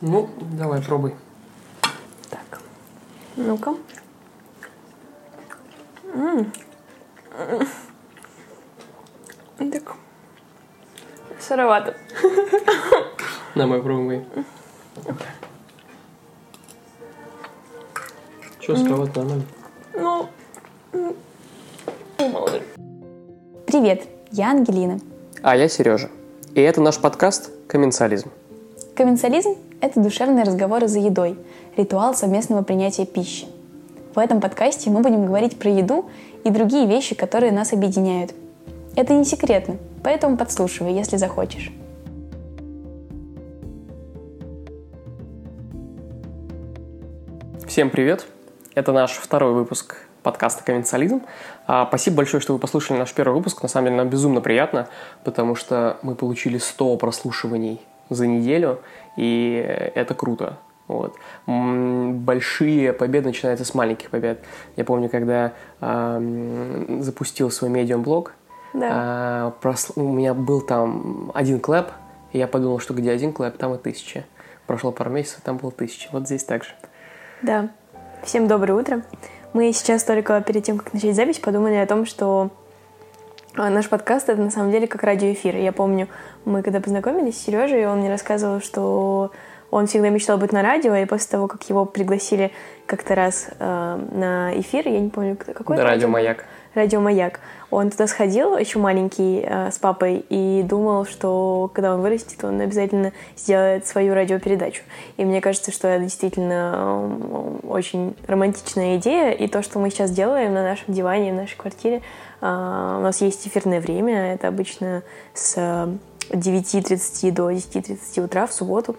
Ну, давай, пробуй. Так. Ну-ка. Так. Сыровато. Давай, пробуй. Че, сковать нормально? Ну, м, ну. Привет, я Ангелина. А я Сережа. И это наш подкаст «Комменциализм». Комменциализм – это душевные разговоры за едой, ритуал совместного принятия пищи. В этом подкасте мы будем говорить про еду и другие вещи, которые нас объединяют. Это не секретно, поэтому подслушивай, если захочешь. Всем привет! Это наш второй выпуск подкаста «Комменциализм». А, Спасибо большое, что вы послушали наш первый выпуск. На самом деле нам безумно приятно, потому что мы получили 100 прослушиваний за неделю, и это круто. Вот. Большие победы начинаются с маленьких побед. Я помню, когда м, запустил свой Medium-блог, Да. а, прос- у меня был там один clap, и я подумал, что где один clap, там и тысяча. Прошло пару месяцев, там было тысяча. Вот здесь так же. Да. Всем доброе утро. Мы сейчас только перед тем, как начать запись, подумали о том, что наш подкаст — это на самом деле как радиоэфир. Я помню, мы когда познакомились с Сережей, он мне рассказывал, что он всегда мечтал быть на радио, и после того, как его пригласили как-то раз э, на эфир, я не помню, какой Да, это радио «Маяк». радио «Маяк». Он туда сходил, еще маленький, э, с папой, и думал, что когда он вырастет, он обязательно сделает свою радиопередачу. И мне кажется, что это действительно м, очень романтичная идея, и то, что мы сейчас делаем на нашем диване, в нашей квартире, а, у нас есть эфирное время, это обычно с э, 9.30 до 10.30 утра в субботу.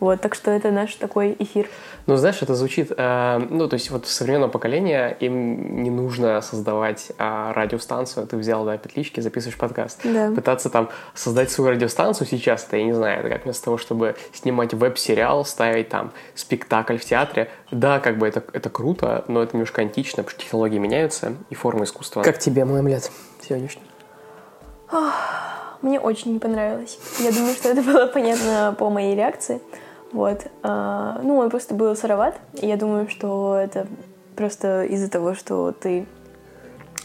Вот, так что это наш такой эфир. Ну, знаешь, это звучит, э, ну, то есть вот современного поколения им не нужно создавать а, радиостанцию. Ты взял, да, петлички, записываешь подкаст. Да. Пытаться там создать свою радиостанцию сейчас, это, я не знаю, это как вместо того, чтобы снимать веб-сериал, ставить там спектакль в театре. Да, как бы это, это круто, но это немножко антично, потому что технологии меняются и форма искусства. Как тебе мой омлет сегодняшний? Мне очень не понравилось. Я думаю, что это было понятно по моей реакции. Вот. А, Ну, он просто был сыроват. И я думаю, что это просто из-за того, что ты...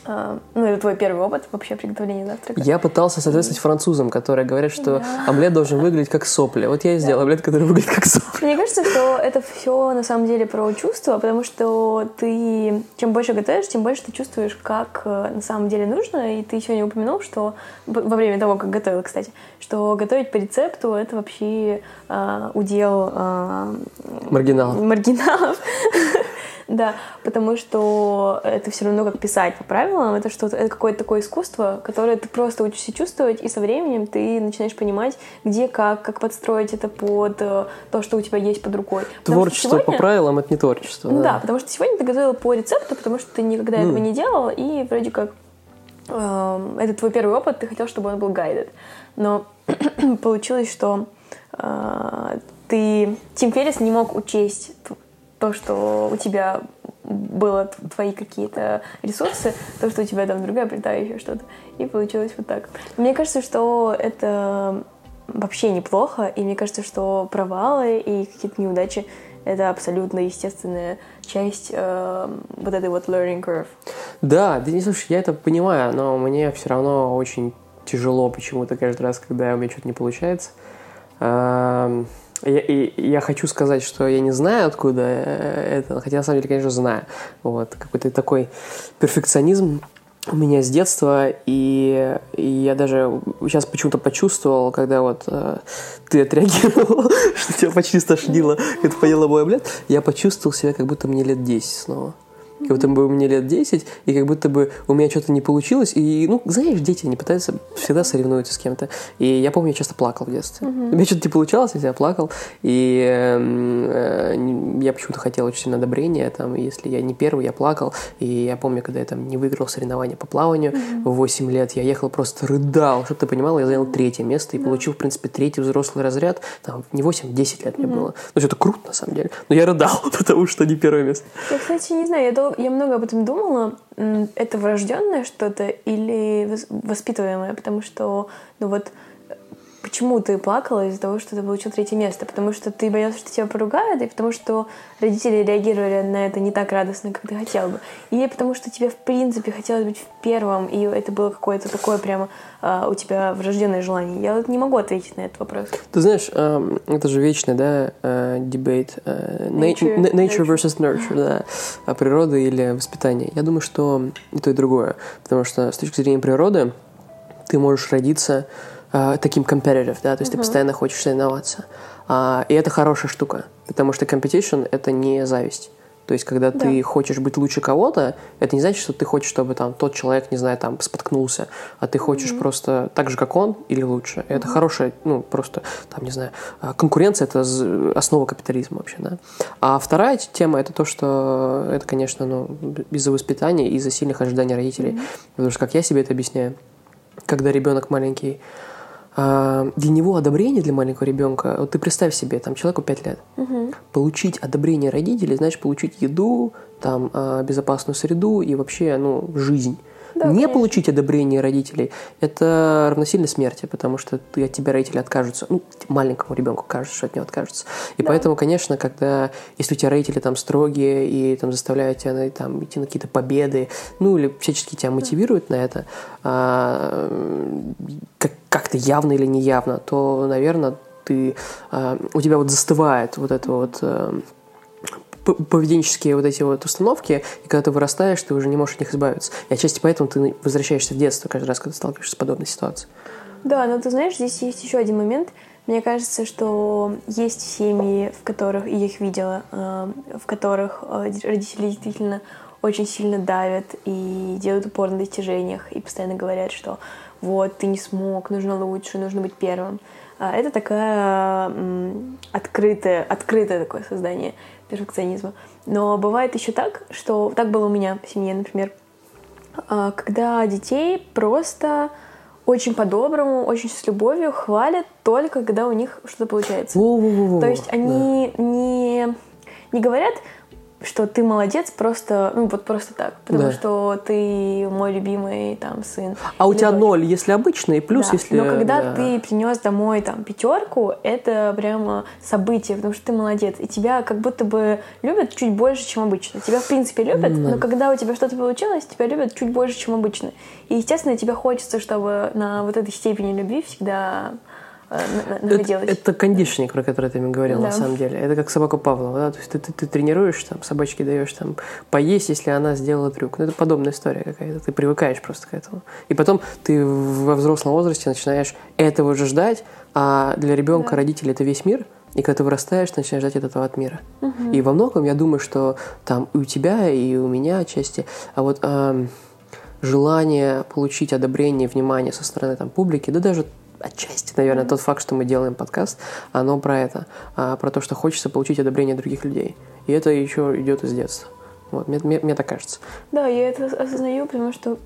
а, Ну, это твой первый опыт вообще приготовления завтрака. Я пытался соответствовать французам, которые говорят, что омлет должен выглядеть как сопли. Вот я и сделал омлет, который выглядит как сопли. Мне кажется, что это все на самом деле про чувства, потому что ты чем больше готовишь, тем больше ты чувствуешь, как э, на самом деле нужно. И ты сегодня упомянул, что во время того, как готовила, кстати, что готовить по рецепту это вообще а, удел а, Маргинал. маргиналов. Да, потому что это все равно как писать по правилам, это что-то, это какое-то такое искусство, которое ты просто учишься чувствовать, и со временем ты начинаешь понимать, где как, как подстроить это под э, то, что у тебя есть под рукой. Потому Творчество по сегодня- правилам это не творчество. Ну да, потому что сегодня ты готовила по рецепту, потому что ты никогда этого Ну. не делала, и вроде как эм, это твой первый опыт, ты хотел, чтобы он был guided. Но получилось, что э, ты, Тим Феррис не мог учесть то, что у тебя было твои какие-то ресурсы, то, что у тебя там другая плита, еще что-то. И получилось вот так. Мне кажется, что это вообще неплохо, и мне кажется, что провалы и какие-то неудачи это абсолютно естественная часть э, вот этой вот learning curve. Да, да не слушай, я это понимаю, но мне все равно очень тяжело почему-то каждый раз, когда у меня что-то не получается. Эм, Я, и, я хочу сказать, что я не знаю, откуда э, это, хотя на самом деле, конечно, знаю. Вот, какой-то такой перфекционизм у меня с детства, и, и я даже сейчас почему-то почувствовал, когда вот э, ты отреагировал, что тебя почти стошнило, ты поела мой омлет, я почувствовал себя, как будто мне лет 10 снова. Как будто бы мне лет 10, и как будто бы у меня что-то не получилось. И, ну, знаешь, дети, они пытаются, всегда соревнуются с кем-то. И я помню, я часто плакал в детстве. У меня что-то не получалось, я плакал. И эм, э, не- я почему-то хотел очень сильно одобрения. Там, если я не первый, я плакал. И я помню, когда я там не выиграл соревнования по плаванию в 8 лет, я ехал просто рыдал. Чтобы ты понимала, я занял третье место и получил, в принципе, третий взрослый разряд. Там, не 8, 10 лет мне было. Ну, это круто, на самом деле. Но я рыдал, потому что не первое место. Я, кстати, не знаю, я, дол- я много об этом думала. Это врожденное что-то или вос- воспитываемое? Потому что, ну вот, почему ты плакала из-за того, что ты получил третье место? Потому что ты боялся, что тебя поругают, и потому что родители реагировали на это не так радостно, как ты хотел бы? Или потому что тебе, в принципе, хотелось быть в первом, и это было какое-то такое прямо а, у тебя врожденное желание? Я вот не могу ответить на этот вопрос. Ты знаешь, эм, это же вечный, да, э, дебейт. э, na- Nature- na- nature nurture. versus nurture, да. А Природа или воспитание. Я думаю, что и то, и другое. Потому что с точки зрения природы ты можешь родиться э, таким competitive, да, то есть ты постоянно хочешь соревноваться. А, и это хорошая штука, потому что competition — это не зависть. То есть, когда ты хочешь быть лучше кого-то, это не значит, что ты хочешь, чтобы там тот человек, не знаю, там споткнулся, а ты хочешь просто так же, как он, или лучше. И Это хорошая, ну, просто, там, не знаю, а, конкуренция — это основа капитализма вообще, да. А вторая тема — это то, что это, конечно, ну, из-за воспитания, из-за сильных ожиданий родителей. Потому что, как я себе это объясняю, когда ребенок маленький, а, для него одобрение для маленького ребенка, вот ты представь себе, там человеку 5 лет, получить одобрение родителей, значит получить еду, там а, безопасную среду и вообще, ну, жизнь. Да, не конечно. получить одобрение родителей это равносильно смерти, потому что ты, от тебя родители откажутся. Ну, маленькому ребенку кажется, что от него откажутся. И поэтому, конечно, когда, если у тебя родители там строгие и там заставляют тебя там, идти на какие-то победы, ну или всячески тебя мотивируют на это, а, как- как-то явно или неявно, то, наверное, ты, а, у тебя вот застывает вот это вот п- поведенческие вот эти вот установки, и когда ты вырастаешь, ты уже не можешь от них избавиться. И отчасти поэтому ты возвращаешься в детство каждый раз, когда сталкиваешься с подобной ситуацией. Да, но ты знаешь, здесь есть еще один момент. Мне кажется, что есть семьи, в которых, и я их видела, э, в которых э, родители действительно очень сильно давят и делают упор на достижениях, и постоянно говорят, что вот, ты не смог, нужно лучше, нужно быть первым. А Это такая м, открытое, открытое такое создание перфекционизма. Но бывает еще так, что так было у меня в семье, например, а, когда детей просто очень по-доброму, очень с любовью хвалят только когда у них что-то получается. Во-во-во-во. То есть они не, не говорят, что ты молодец просто, ну вот просто так, потому Да. что ты мой любимый там сын. А у Или тебя дочь. ноль, если обычно, и плюс, Да, если... Но когда да. ты принес домой там пятерку, это прямо событие, потому что ты молодец. И тебя как будто бы любят чуть больше, чем обычно. Тебя, в принципе, любят, но когда у тебя что-то получилось, тебя любят чуть больше, чем обычно. И, естественно, тебе хочется, чтобы на вот этой степени любви всегда э, на- на- Это, это кондишнинг, про который ты мне говорил, на Да. самом деле. Это как собака Павлова, да? То есть ты, ты, ты тренируешь, там, собачке даешь там поесть, если она сделала трюк. Ну, это подобная история какая-то. Ты привыкаешь просто к этому. И потом ты во взрослом возрасте начинаешь этого же ждать, а для ребенка родители это весь мир. И когда ты вырастаешь, ты начинаешь ждать от этого от мира. И во многом я думаю, что там и у тебя, и у меня отчасти, а вот ам, желание получить одобрение, внимание со стороны там, публики, да даже отчасти, наверное, тот факт, что мы делаем подкаст, оно про это, а, про то, что хочется получить одобрение других людей. И это еще идет из детства. Вот, мне, мне- мне так кажется. Да, я это осознаю, потому что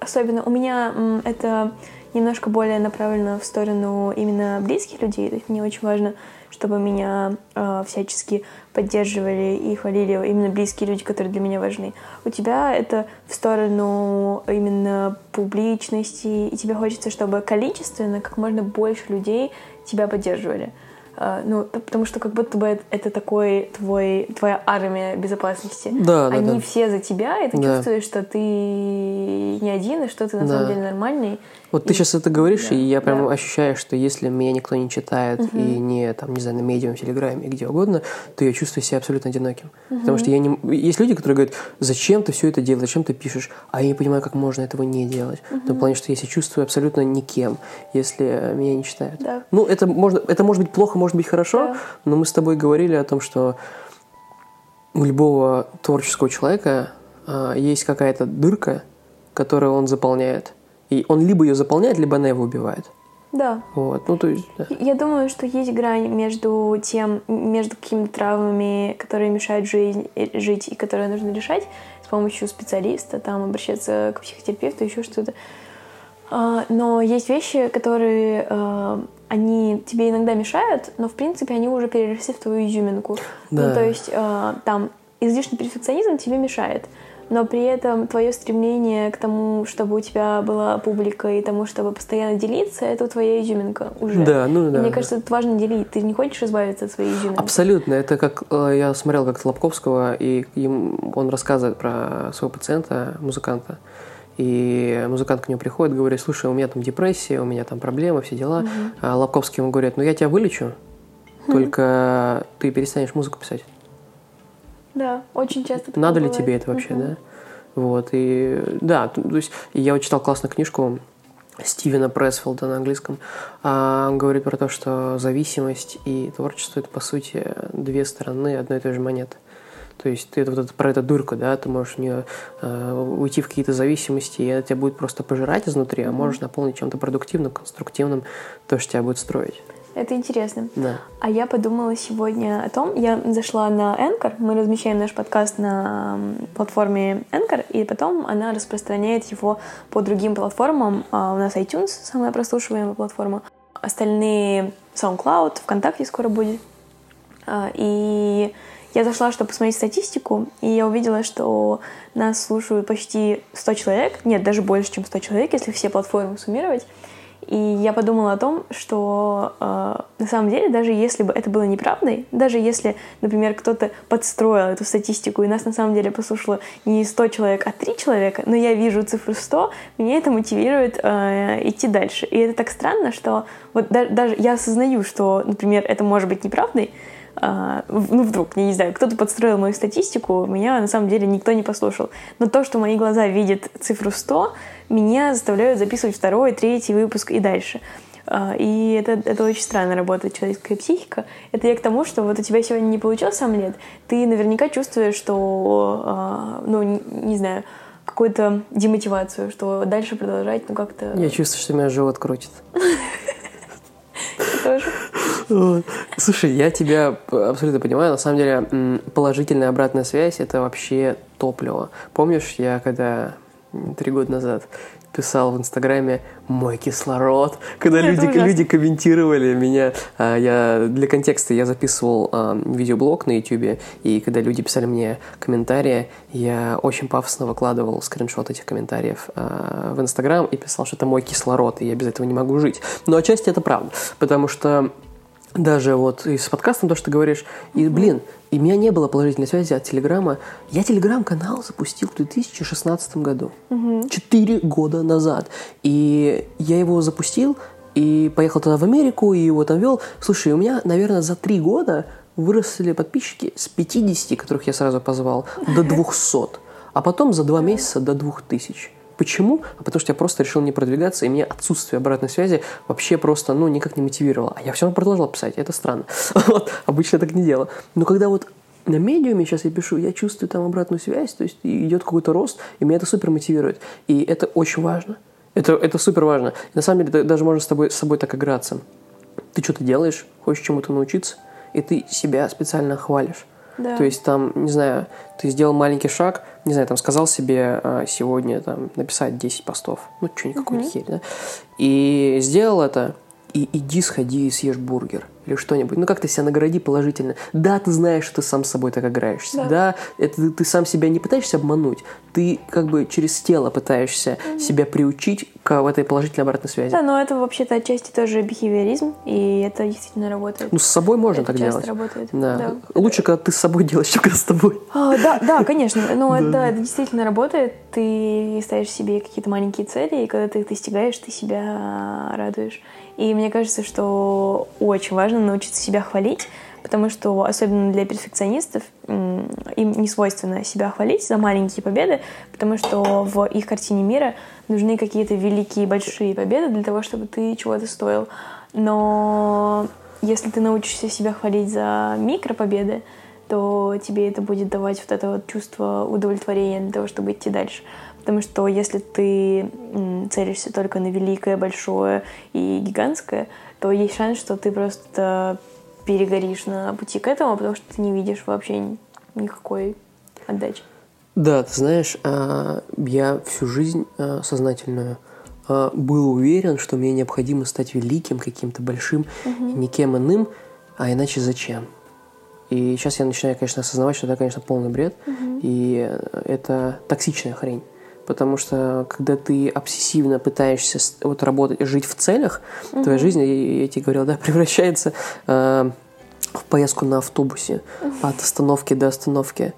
особенно у меня это немножко более направлено в сторону именно близких людей. То есть мне очень важно, чтобы меня э, всячески поддерживали и хвалили именно близкие люди, которые для меня важны. У тебя это в сторону именно публичности, и тебе хочется, чтобы количественно как можно больше людей тебя поддерживали. А, Ну, потому что как будто бы это такой твой, твоя армия безопасности. Да, да, Они да. все за тебя, и ты Да. чувствуешь, что ты не один, и что ты на Да. самом деле нормальный. Вот ты И- сейчас это говоришь, да, и я прям да. ощущаю, что если меня никто не читает и не, там, не знаю, на медиуме, в Телеграме, где угодно, то я чувствую себя абсолютно одиноким. Потому что я не... Есть люди, которые говорят, зачем ты все это делаешь, зачем ты пишешь? А я не понимаю, как можно этого не делать. В том плане, что я себя чувствую абсолютно никем, если э, меня не читают. Да. Ну, это, можно, это может быть плохо, может быть хорошо, Да. но мы с тобой говорили о том, что у любого творческого человека а, есть какая-то дырка, которую он заполняет. И он либо ее заполняет, либо она его убивает. Да. Вот. Ну, то есть, да. Я думаю, что есть грань между тем, между какими-то травмами, которые мешают жизнь, э, жить и которые нужно решать с помощью специалиста, там обращаться к психотерапевту, еще что-то. А, Но есть вещи, которые э, они тебе иногда мешают, но в принципе они уже переросли в твою изюминку. Да. Ну, то есть э, там излишний перфекционизм тебе мешает. Но при этом твое стремление к тому, чтобы у тебя была публика и тому, чтобы постоянно делиться, это твоя изюминка уже. Да, ну да. Мне кажется, это важно делить. Ты не хочешь избавиться от своей изюминки. Абсолютно. Это как э, я смотрел как-то Лобковского, и им, он рассказывает про своего пациента, музыканта. И музыкант к нему приходит, говорит, слушай, у меня там депрессия, у меня там проблемы, все дела. Мгм. А Лобковский ему говорит, ну я тебя вылечу, только ты перестанешь музыку писать. Да, очень часто Надо ли бывает. тебе это вообще, Мгм. да? Вот, и да, то есть я вот читал классную книжку Стивена Пресфилда на английском. А, Он говорит про то, что зависимость и творчество – это, по сути, две стороны одной и той же монеты. То есть ты вот это, про эту дырку, да, ты можешь в нее э, уйти в какие-то зависимости, и это тебя будет просто пожирать изнутри, а можешь наполнить чем-то продуктивным, конструктивным, то, что тебя будет строить. Это интересно. Да. А я подумала сегодня о том, я зашла на Anchor, мы размещаем наш подкаст на платформе Anchor, и потом она распространяет его по другим платформам. А У нас iTunes, самая прослушиваемая платформа, остальные SoundCloud, ВКонтакте скоро будет. А, И я зашла, чтобы посмотреть статистику, и я увидела, что нас слушают почти 100 человек, нет, даже больше, чем 100 человек, если все платформы суммировать. И я подумала о том, что э, на самом деле, даже если бы это было неправдой, даже если, например, кто-то подстроил эту статистику, и нас на самом деле послушало не 100 человек, а 3 человека, но я вижу цифру 100, меня это мотивирует э, идти дальше. И это так странно, что вот да- даже я осознаю, что, например, это может быть неправдой, ну, вдруг, не знаю, кто-то подстроил мою статистику, меня на самом деле никто не послушал. Но то, что мои глаза видят цифру 100, меня заставляют записывать второй, третий выпуск и дальше. А, И это, это очень странно работает человеческая психика. Это я к тому, что вот у тебя сегодня не получился омлет, ты наверняка чувствуешь, что, а, ну, не, не знаю, какую-то демотивацию, что дальше продолжать, ну, как-то Я чувствую, что меня живот крутит. тоже. Слушай, я тебя абсолютно понимаю. На самом деле, положительная обратная связь – это вообще топливо. Помнишь, я когда три года назад писал в Инстаграме «Мой кислород», когда Это люди, ужасно. люди комментировали меня. а, Я, для контекста я записывал а, видеоблог на Ютубе, и когда люди писали мне комментарии, я очень пафосно выкладывал скриншот этих комментариев а, в Инстаграм и писал, что это мой кислород, и я без этого не могу жить. Но отчасти это правда, потому что даже вот и с подкастом то, что ты говоришь, и, блин, и у меня не было положительной связи от Телеграма. Я Телеграм-канал запустил в 2016 году. Четыре года назад. И я его запустил, и поехал туда в Америку, и его там вел. Слушай, у меня, наверное, за три года выросли подписчики с 50, которых я сразу позвал, до 200. А потом за два месяца до 2000. Почему? А потому что я просто решил не продвигаться, и мне отсутствие обратной связи вообще просто, ну, никак не мотивировало. А я все равно продолжал писать, это странно. Вот, обычно так не делал. Но когда вот на медиуме сейчас я пишу, я чувствую там обратную связь, то есть идет какой-то рост, и меня это супер мотивирует. И это очень важно. Это, это супер важно. На самом деле даже можно с тобой, с собой так играться. Ты что-то делаешь, хочешь чему-то научиться, и ты себя специально хвалишь. Да. То есть там, не знаю, ты сделал маленький шаг, не знаю, там сказал себе а, сегодня там написать 10 постов, ну что-нибудь какую-то херь, да, и сделал это, и иди сходи и съешь бургер или что-нибудь. Ну, как-то себя награди положительно. Да, ты знаешь, что ты сам с собой так играешься. Да. Да, это ты, ты сам себя не пытаешься обмануть, ты как бы через тело пытаешься себя приучить к вот этой положительной обратной связи. Да, но это вообще-то отчасти тоже бихевиоризм, и это действительно работает. Ну, с собой можно это так делать. работает. Да. Да. Лучше, когда ты с собой делаешь, чем когда с тобой. А, да, да, конечно. Но это, это действительно работает. Ты ставишь себе какие-то маленькие цели, и когда ты их достигаешь, ты себя радуешь. И мне кажется, что очень важно научиться себя хвалить, потому что, особенно для перфекционистов, им не свойственно себя хвалить за маленькие победы, потому что в их картине мира нужны какие-то великие, большие победы для того, чтобы ты чего-то стоил. Но если ты научишься себя хвалить за микропобеды, то тебе это будет давать вот это вот чувство удовлетворения для того, чтобы идти дальше. Потому что если ты целишься только на великое, большое и гигантское, то есть шанс, что ты просто перегоришь на пути к этому, потому что ты не видишь вообще ни- никакой отдачи. Да, ты знаешь, а, я всю жизнь а, сознательную а, был уверен, что мне необходимо стать великим, каким-то большим, и никем иным, а иначе зачем? И сейчас я начинаю, конечно, осознавать, что это, конечно, полный бред. И это токсичная хрень. Потому что когда ты обсессивно пытаешься вот работать, жить в целях, твоя жизнь, я, я тебе говорил, да, превращается э, в поездку на автобусе от остановки до остановки.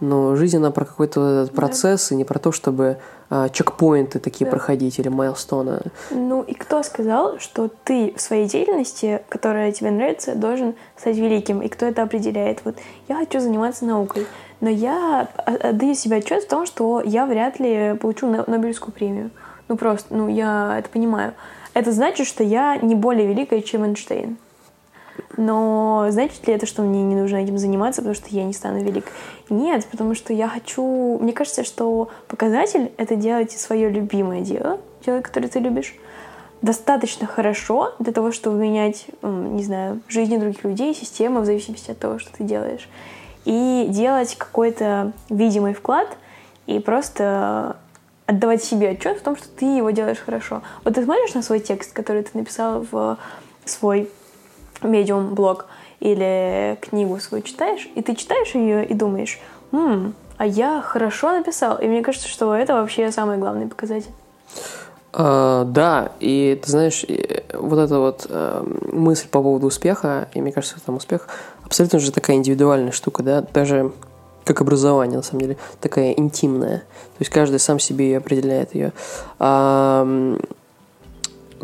Но жизнь, она про какой-то процесс, и не про то, чтобы э, чекпоинты такие Да. проходить или майлстоны. Ну и кто сказал, что ты в своей деятельности, которая тебе нравится, должен стать великим? И кто это определяет? Вот я хочу заниматься наукой, но я отдаю себе отчет в том, что я вряд ли получу Но- Нобелевскую премию. Ну просто, ну я это понимаю. Это значит, что я не более великая, чем Эйнштейн. Но значит ли это, что мне не нужно этим заниматься, потому что я не стану велик? Нет, потому что я хочу... Мне кажется, что показатель — это делать свое любимое дело, дело, которое ты любишь, достаточно хорошо для того, чтобы менять, не знаю, жизни других людей, системы в зависимости от того, что ты делаешь. И делать какой-то видимый вклад и просто отдавать себе отчет в том, что ты его делаешь хорошо. Вот ты смотришь на свой текст, который ты написал в свой медиум блог или книгу свою читаешь, и ты читаешь ее и думаешь, «М, а я хорошо написал. И мне кажется, что это вообще самый главный показатель. А, да, и ты знаешь, вот эта вот э, мысль по поводу успеха, и мне кажется, там успех абсолютно же такая индивидуальная штука, да, даже как образование, на самом деле, такая интимная. То есть каждый сам себе и определяет ее. А,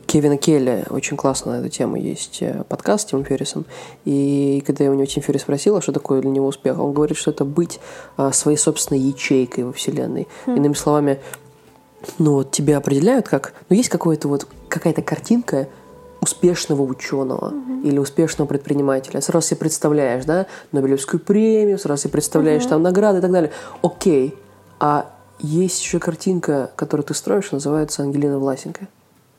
Кевина Келли очень классно на эту тему есть э, подкаст с Тимом Феррисом. И когда я у него Тим Феррис спросила, что такое для него успех, он говорит, что это быть а, своей собственной ячейкой во Вселенной. Иными словами, ну вот тебя определяют как, ну есть какое-то вот какая-то картинка успешного ученого или успешного предпринимателя. Сразу себе представляешь, да, Нобелевскую премию, сразу себе представляешь там награды и так далее. Окей, а есть еще картинка, которую ты строишь, называется Ангелина Власенко.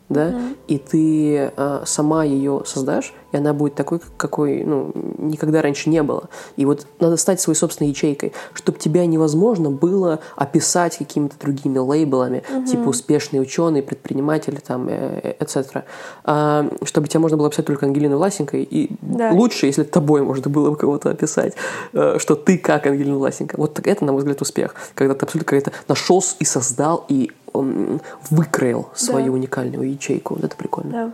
Да, и ты а, сама ее создашь, и она будет такой, как- какой ну, никогда раньше не было. И вот надо стать своей собственной ячейкой, чтобы тебя невозможно было описать какими-то другими лейблами, типа успешный ученый, предприниматель, там, э, etc. А, чтобы тебя можно было описать только Ангелиной Власенко, и Да. лучше, если тобой можно было бы кого-то описать, э, что ты как Ангелина Власенко. Вот это, на мой взгляд, успех. Когда ты абсолютно как-то нашел и создал, и м, выкроил свою уникальную ячейку. Вот это прикольно. Да.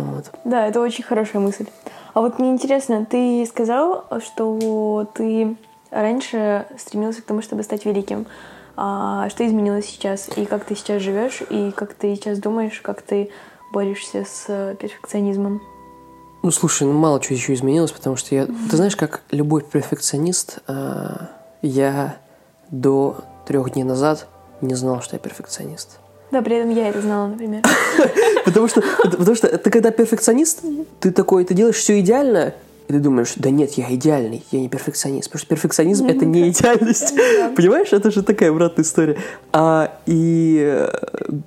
Вот. Да, это очень хорошая мысль. А вот мне интересно, ты сказал, что ты раньше стремился к тому, чтобы стать великим. А что изменилось сейчас? И как ты сейчас живешь? И как ты сейчас думаешь? Как ты борешься с перфекционизмом? Ну, слушай, ну мало чего еще изменилось, потому что я... Ты знаешь, как любой перфекционист, а, я до трех дней назад не знал, что я перфекционист. Да, при этом я это знала, например. Потому что, потому что ты когда перфекционист, ты такой, ты делаешь все идеально, и ты думаешь, да нет, я идеальный, я не перфекционист. Потому что перфекционизм это не идеальность. Понимаешь, это же такая обратная история. А, и э,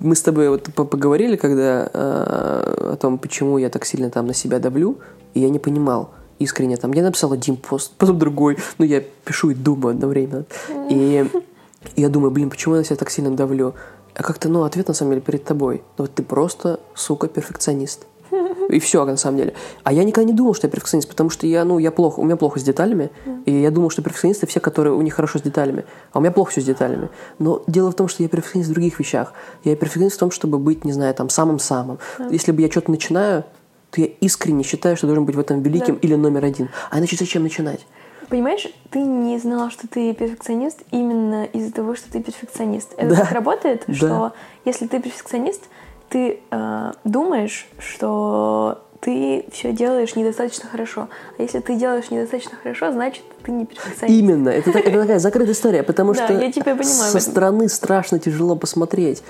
мы с тобой вот по- поговорили, когда э, о том, почему я так сильно там на себя давлю, и я не понимал искренне там. Я написал один пост, потом другой. Ну, я пишу и думаю одновременно. И я думаю, блин, почему я на себя так сильно давлю? А как-то, ну, ответ на самом деле перед тобой. Ну, вот ты просто, сука, перфекционист. И все, на самом деле. А я никогда не думал, что я перфекционист, потому что я, ну, я плохо, у меня плохо с деталями. И я думал, что перфекционисты все, которые у них хорошо с деталями. А у меня плохо все с деталями. Но дело в том, что я перфекционист в других вещах. Я перфекционист в том, чтобы быть, не знаю, там, самым-самым. Если бы я что-то начинаю, то я искренне считаю, что должен быть в этом великим Да. или номер один. А иначе зачем начинать? Понимаешь, ты не знала, что ты перфекционист именно из-за того, что ты перфекционист. Это Да. так работает, Да. что если ты перфекционист, ты э, думаешь, что ты все делаешь недостаточно хорошо. А если ты делаешь недостаточно хорошо, значит, ты не перфекционист. Именно. Это, так- это такая закрытая история, потому что я тебя понимаю со стороны страшно тяжело посмотреть.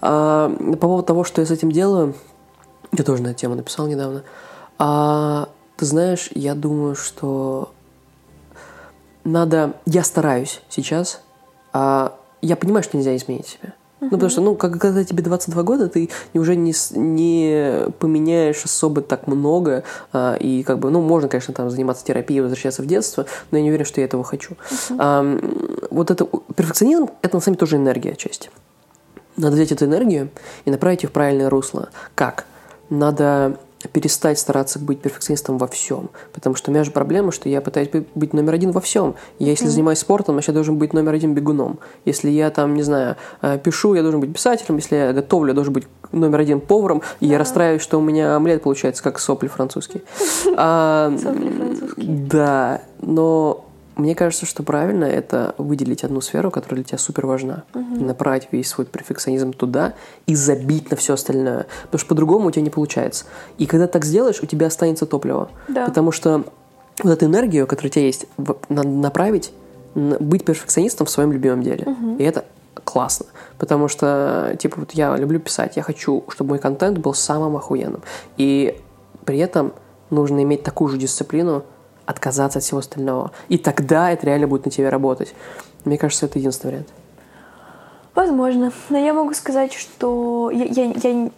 А, по поводу того, что я с этим делаю, я тоже на эту тему написал недавно. А, ты знаешь, я думаю, что надо... Я стараюсь сейчас. А, я понимаю, что нельзя изменить себя. Ну, потому что, ну, как, когда тебе 22 года, ты уже не, не поменяешь особо так много. а, и, как бы, ну, можно, конечно, там заниматься терапией, возвращаться в детство, но я не уверен, что я этого хочу. А, м, вот это... Перфекционизм — это, на самом деле, тоже энергия отчасти. Надо взять эту энергию и направить ее в правильное русло. Как? Надо перестать стараться быть перфекционистом во всем. Потому что у меня же проблема, что я пытаюсь быть номер один во всем. Я если mm-hmm. занимаюсь спортом, я должен быть номер один бегуном. Если я там, не знаю, э, пишу, я должен быть писателем. Если я готовлю, я должен быть номер один поваром. И я расстраиваюсь, что у меня омлет получается как сопли французский. А, сопли французские. Да, но мне кажется, что правильно это выделить одну сферу, которая для тебя супер важна, угу. направить весь свой перфекционизм туда и забить на все остальное. Потому что по-другому у тебя не получается. И когда так сделаешь, у тебя останется топливо. Да. Потому что вот эту энергию, которая у тебя есть, надо направить, быть перфекционистом в своем любимом деле. Угу. И это классно. Потому что, типа, вот я люблю писать, я хочу, чтобы мой контент был самым охуенным. И при этом нужно иметь такую же дисциплину, отказаться от всего остального. И тогда это реально будет на тебе работать. Мне кажется, это единственный вариант. Возможно. Но я могу сказать, что я, я, я,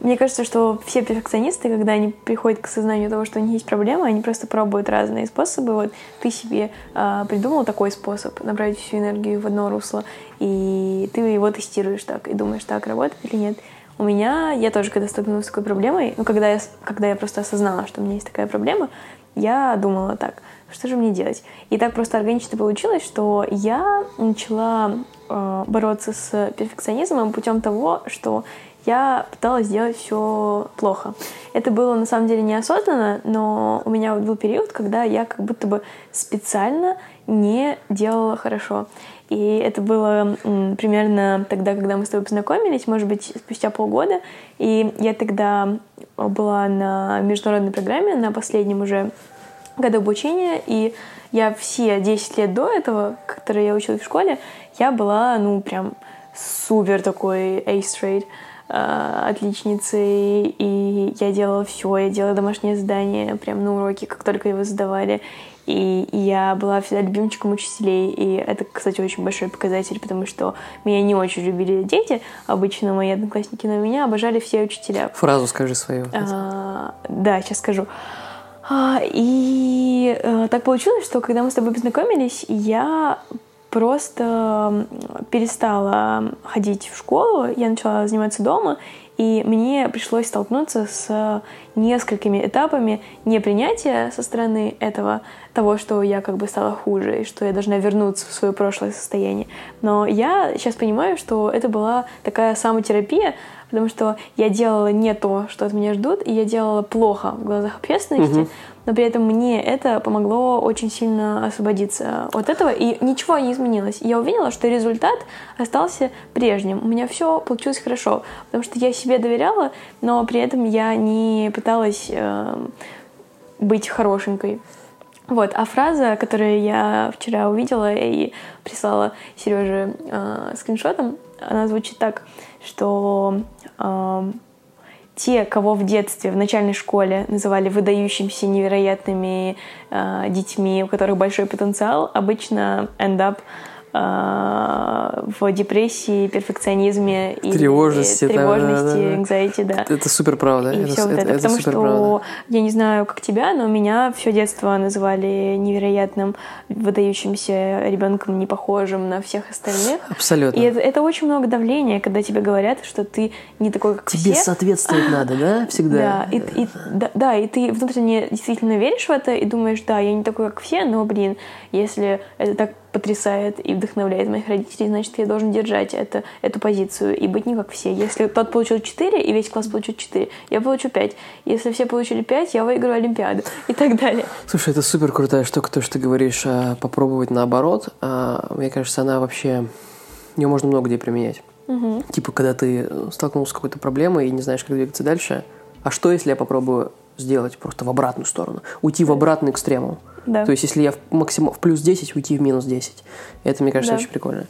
мне кажется, что все перфекционисты, когда они приходят к осознанию того, что у них есть проблема, они просто пробуют разные способы. Вот ты себе э, придумал такой способ направить всю энергию в одно русло, и ты его тестируешь так и думаешь, так работает или нет. У меня, я тоже когда столкнулась с такой проблемой, ну, когда я, когда я просто осознала, что у меня есть такая проблема, я думала так, что же мне делать? И так просто органично получилось, что я начала э, бороться с перфекционизмом путем того, что я пыталась сделать все плохо. Это было на самом деле неосознанно, но у меня был период, когда я как будто бы специально не делала хорошо. И это было примерно тогда, когда мы с тобой познакомились, может быть, спустя полгода. И я тогда была на международной программе, на последнем уже году обучения, и я все 10 лет до этого, которые я училась в школе, я была, ну, прям супер такой A-straight э, отличницей, и я делала все, я делала домашнее задание прям на уроке, как только его задавали. И я была всегда любимчиком учителей, и это, кстати, очень большой показатель, потому что меня не очень любили дети, обычно мои одноклассники, но меня обожали все учителя. Фразу скажи свою. А, да, сейчас скажу. А, и а, так получилось, что когда мы с тобой познакомились, я просто перестала ходить в школу, я начала заниматься дома, и мне пришлось столкнуться с несколькими этапами непринятия со стороны этого, того, что я как бы стала хуже, и что я должна вернуться в свое прошлое состояние. Но я сейчас понимаю, что это была такая самотерапия, потому что я делала не то, что от меня ждут, и я делала плохо в глазах общественности, угу. Но при этом мне это помогло очень сильно освободиться от этого, и ничего не изменилось. Я увидела, что результат остался прежним. У меня все получилось хорошо, потому что я себе доверяла, но при этом я не пыталась э, быть хорошенькой. Вот, а фраза, которую я вчера увидела и прислала Сереже э, скриншотом, она звучит так, что э, те, кого в детстве, в начальной школе называли выдающимися невероятными э, детьми, у которых большой потенциал, обычно end up в депрессии, перфекционизме и тревожности, тревожности, да, anxiety, да. Это супер правда. И это, все вот это, это, потому что правда. я не знаю, как тебя, но меня все детство называли невероятным, выдающимся ребенком, не похожим на всех остальных. Абсолютно. И это, это очень много давления, когда тебе говорят, что ты не такой, как тебе все. соответствовать надо, да, всегда. Да, и, и, да, да, и ты внутренне действительно веришь в это и думаешь, да, я не такой, как все, но, блин, если это так потрясает и вдохновляет моих родителей, значит, я должен держать это, эту позицию и быть не как все. Если тот получил 4, и весь класс получил 4, я получу 5. Если все получили 5, я выиграю Олимпиаду и так далее. Слушай, это супер крутая штука, то, что ты говоришь, а, попробовать наоборот. А, мне кажется, она вообще... Ее можно много где применять. Угу. Типа, когда ты столкнулся с какой-то проблемой и не знаешь, как двигаться дальше, а что, если я попробую сделать просто в обратную сторону? Уйти в обратный экстремум. Да. То есть, если я в, максимум, в плюс 10, уйти в минус 10. Это, мне кажется, да. очень прикольно.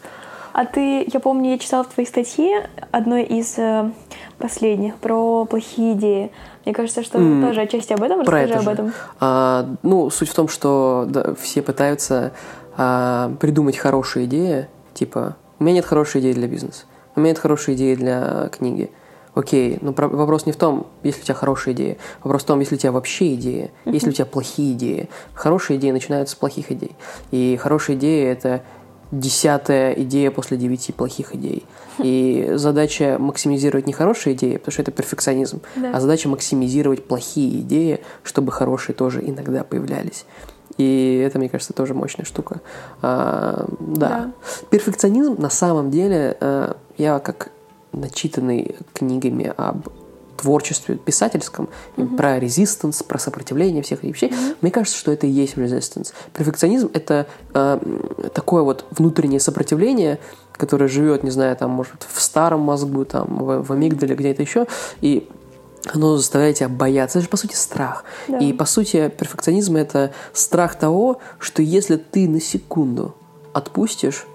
А ты, я помню, я читала в твоей статье, одной из э, последних, про плохие идеи. Мне кажется, что mm. тоже отчасти об этом. Про Расскажи это об этом. А, ну, суть в том, что да, все пытаются а, придумать хорошие идеи. Типа, у меня нет хорошей идеи для бизнеса, у меня нет хорошей идеи для книги. Окей, но вопрос не в том, есть ли у тебя хорошая идея. Вопрос в том, есть ли у тебя вообще идея, есть ли у тебя плохие идеи. Хорошие идеи начинаются с плохих идей. И хорошая идея – это десятая идея после девяти плохих идей. И задача максимизировать не хорошие идеи, потому что это перфекционизм, Да. а задача максимизировать плохие идеи, чтобы хорошие тоже иногда появлялись. И это, мне кажется, тоже мощная штука. А, да. Да. Перфекционизм на самом деле, э, я как начитанный книгами об творчестве писательском, и про резистанс, про сопротивление всех этих вещей, мне кажется, что это и есть резистанс. Перфекционизм — это э, такое вот внутреннее сопротивление, которое живет, не знаю, там, может, в старом мозгу, там, в, в амигдале, где-то еще, и оно заставляет тебя бояться. Это же, по сути, страх. Да. И, по сути, перфекционизм — это страх того, что если ты на секунду отпустишь,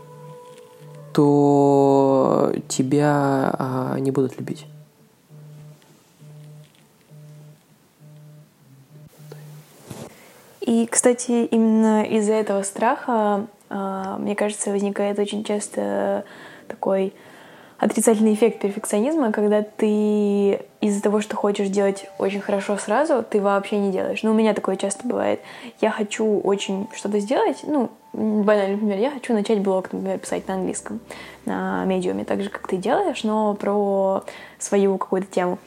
то тебя а, не будут любить. И, кстати, именно из-за этого страха, а, мне кажется, возникает очень часто такой отрицательный эффект перфекционизма, когда ты из-за того, что хочешь делать очень хорошо сразу, ты вообще не делаешь. Ну, у меня такое часто бывает. Я хочу очень что-то сделать, ну, банально, например, я хочу начать блог, например, писать на английском, на медиуме, так же, как ты делаешь, но про свою какую-то тему.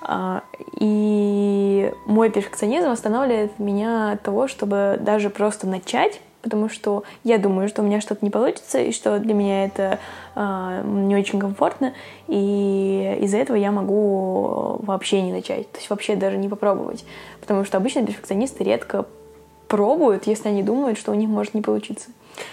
А, И мой перфекционизм останавливает меня от того, чтобы даже просто начать, потому что я думаю, что у меня что-то не получится, и что для меня это не очень комфортно, и из-за этого я могу вообще не начать, то есть вообще даже не попробовать, потому что обычно перфекционисты редко пробуют, если они думают, что у них может не получиться.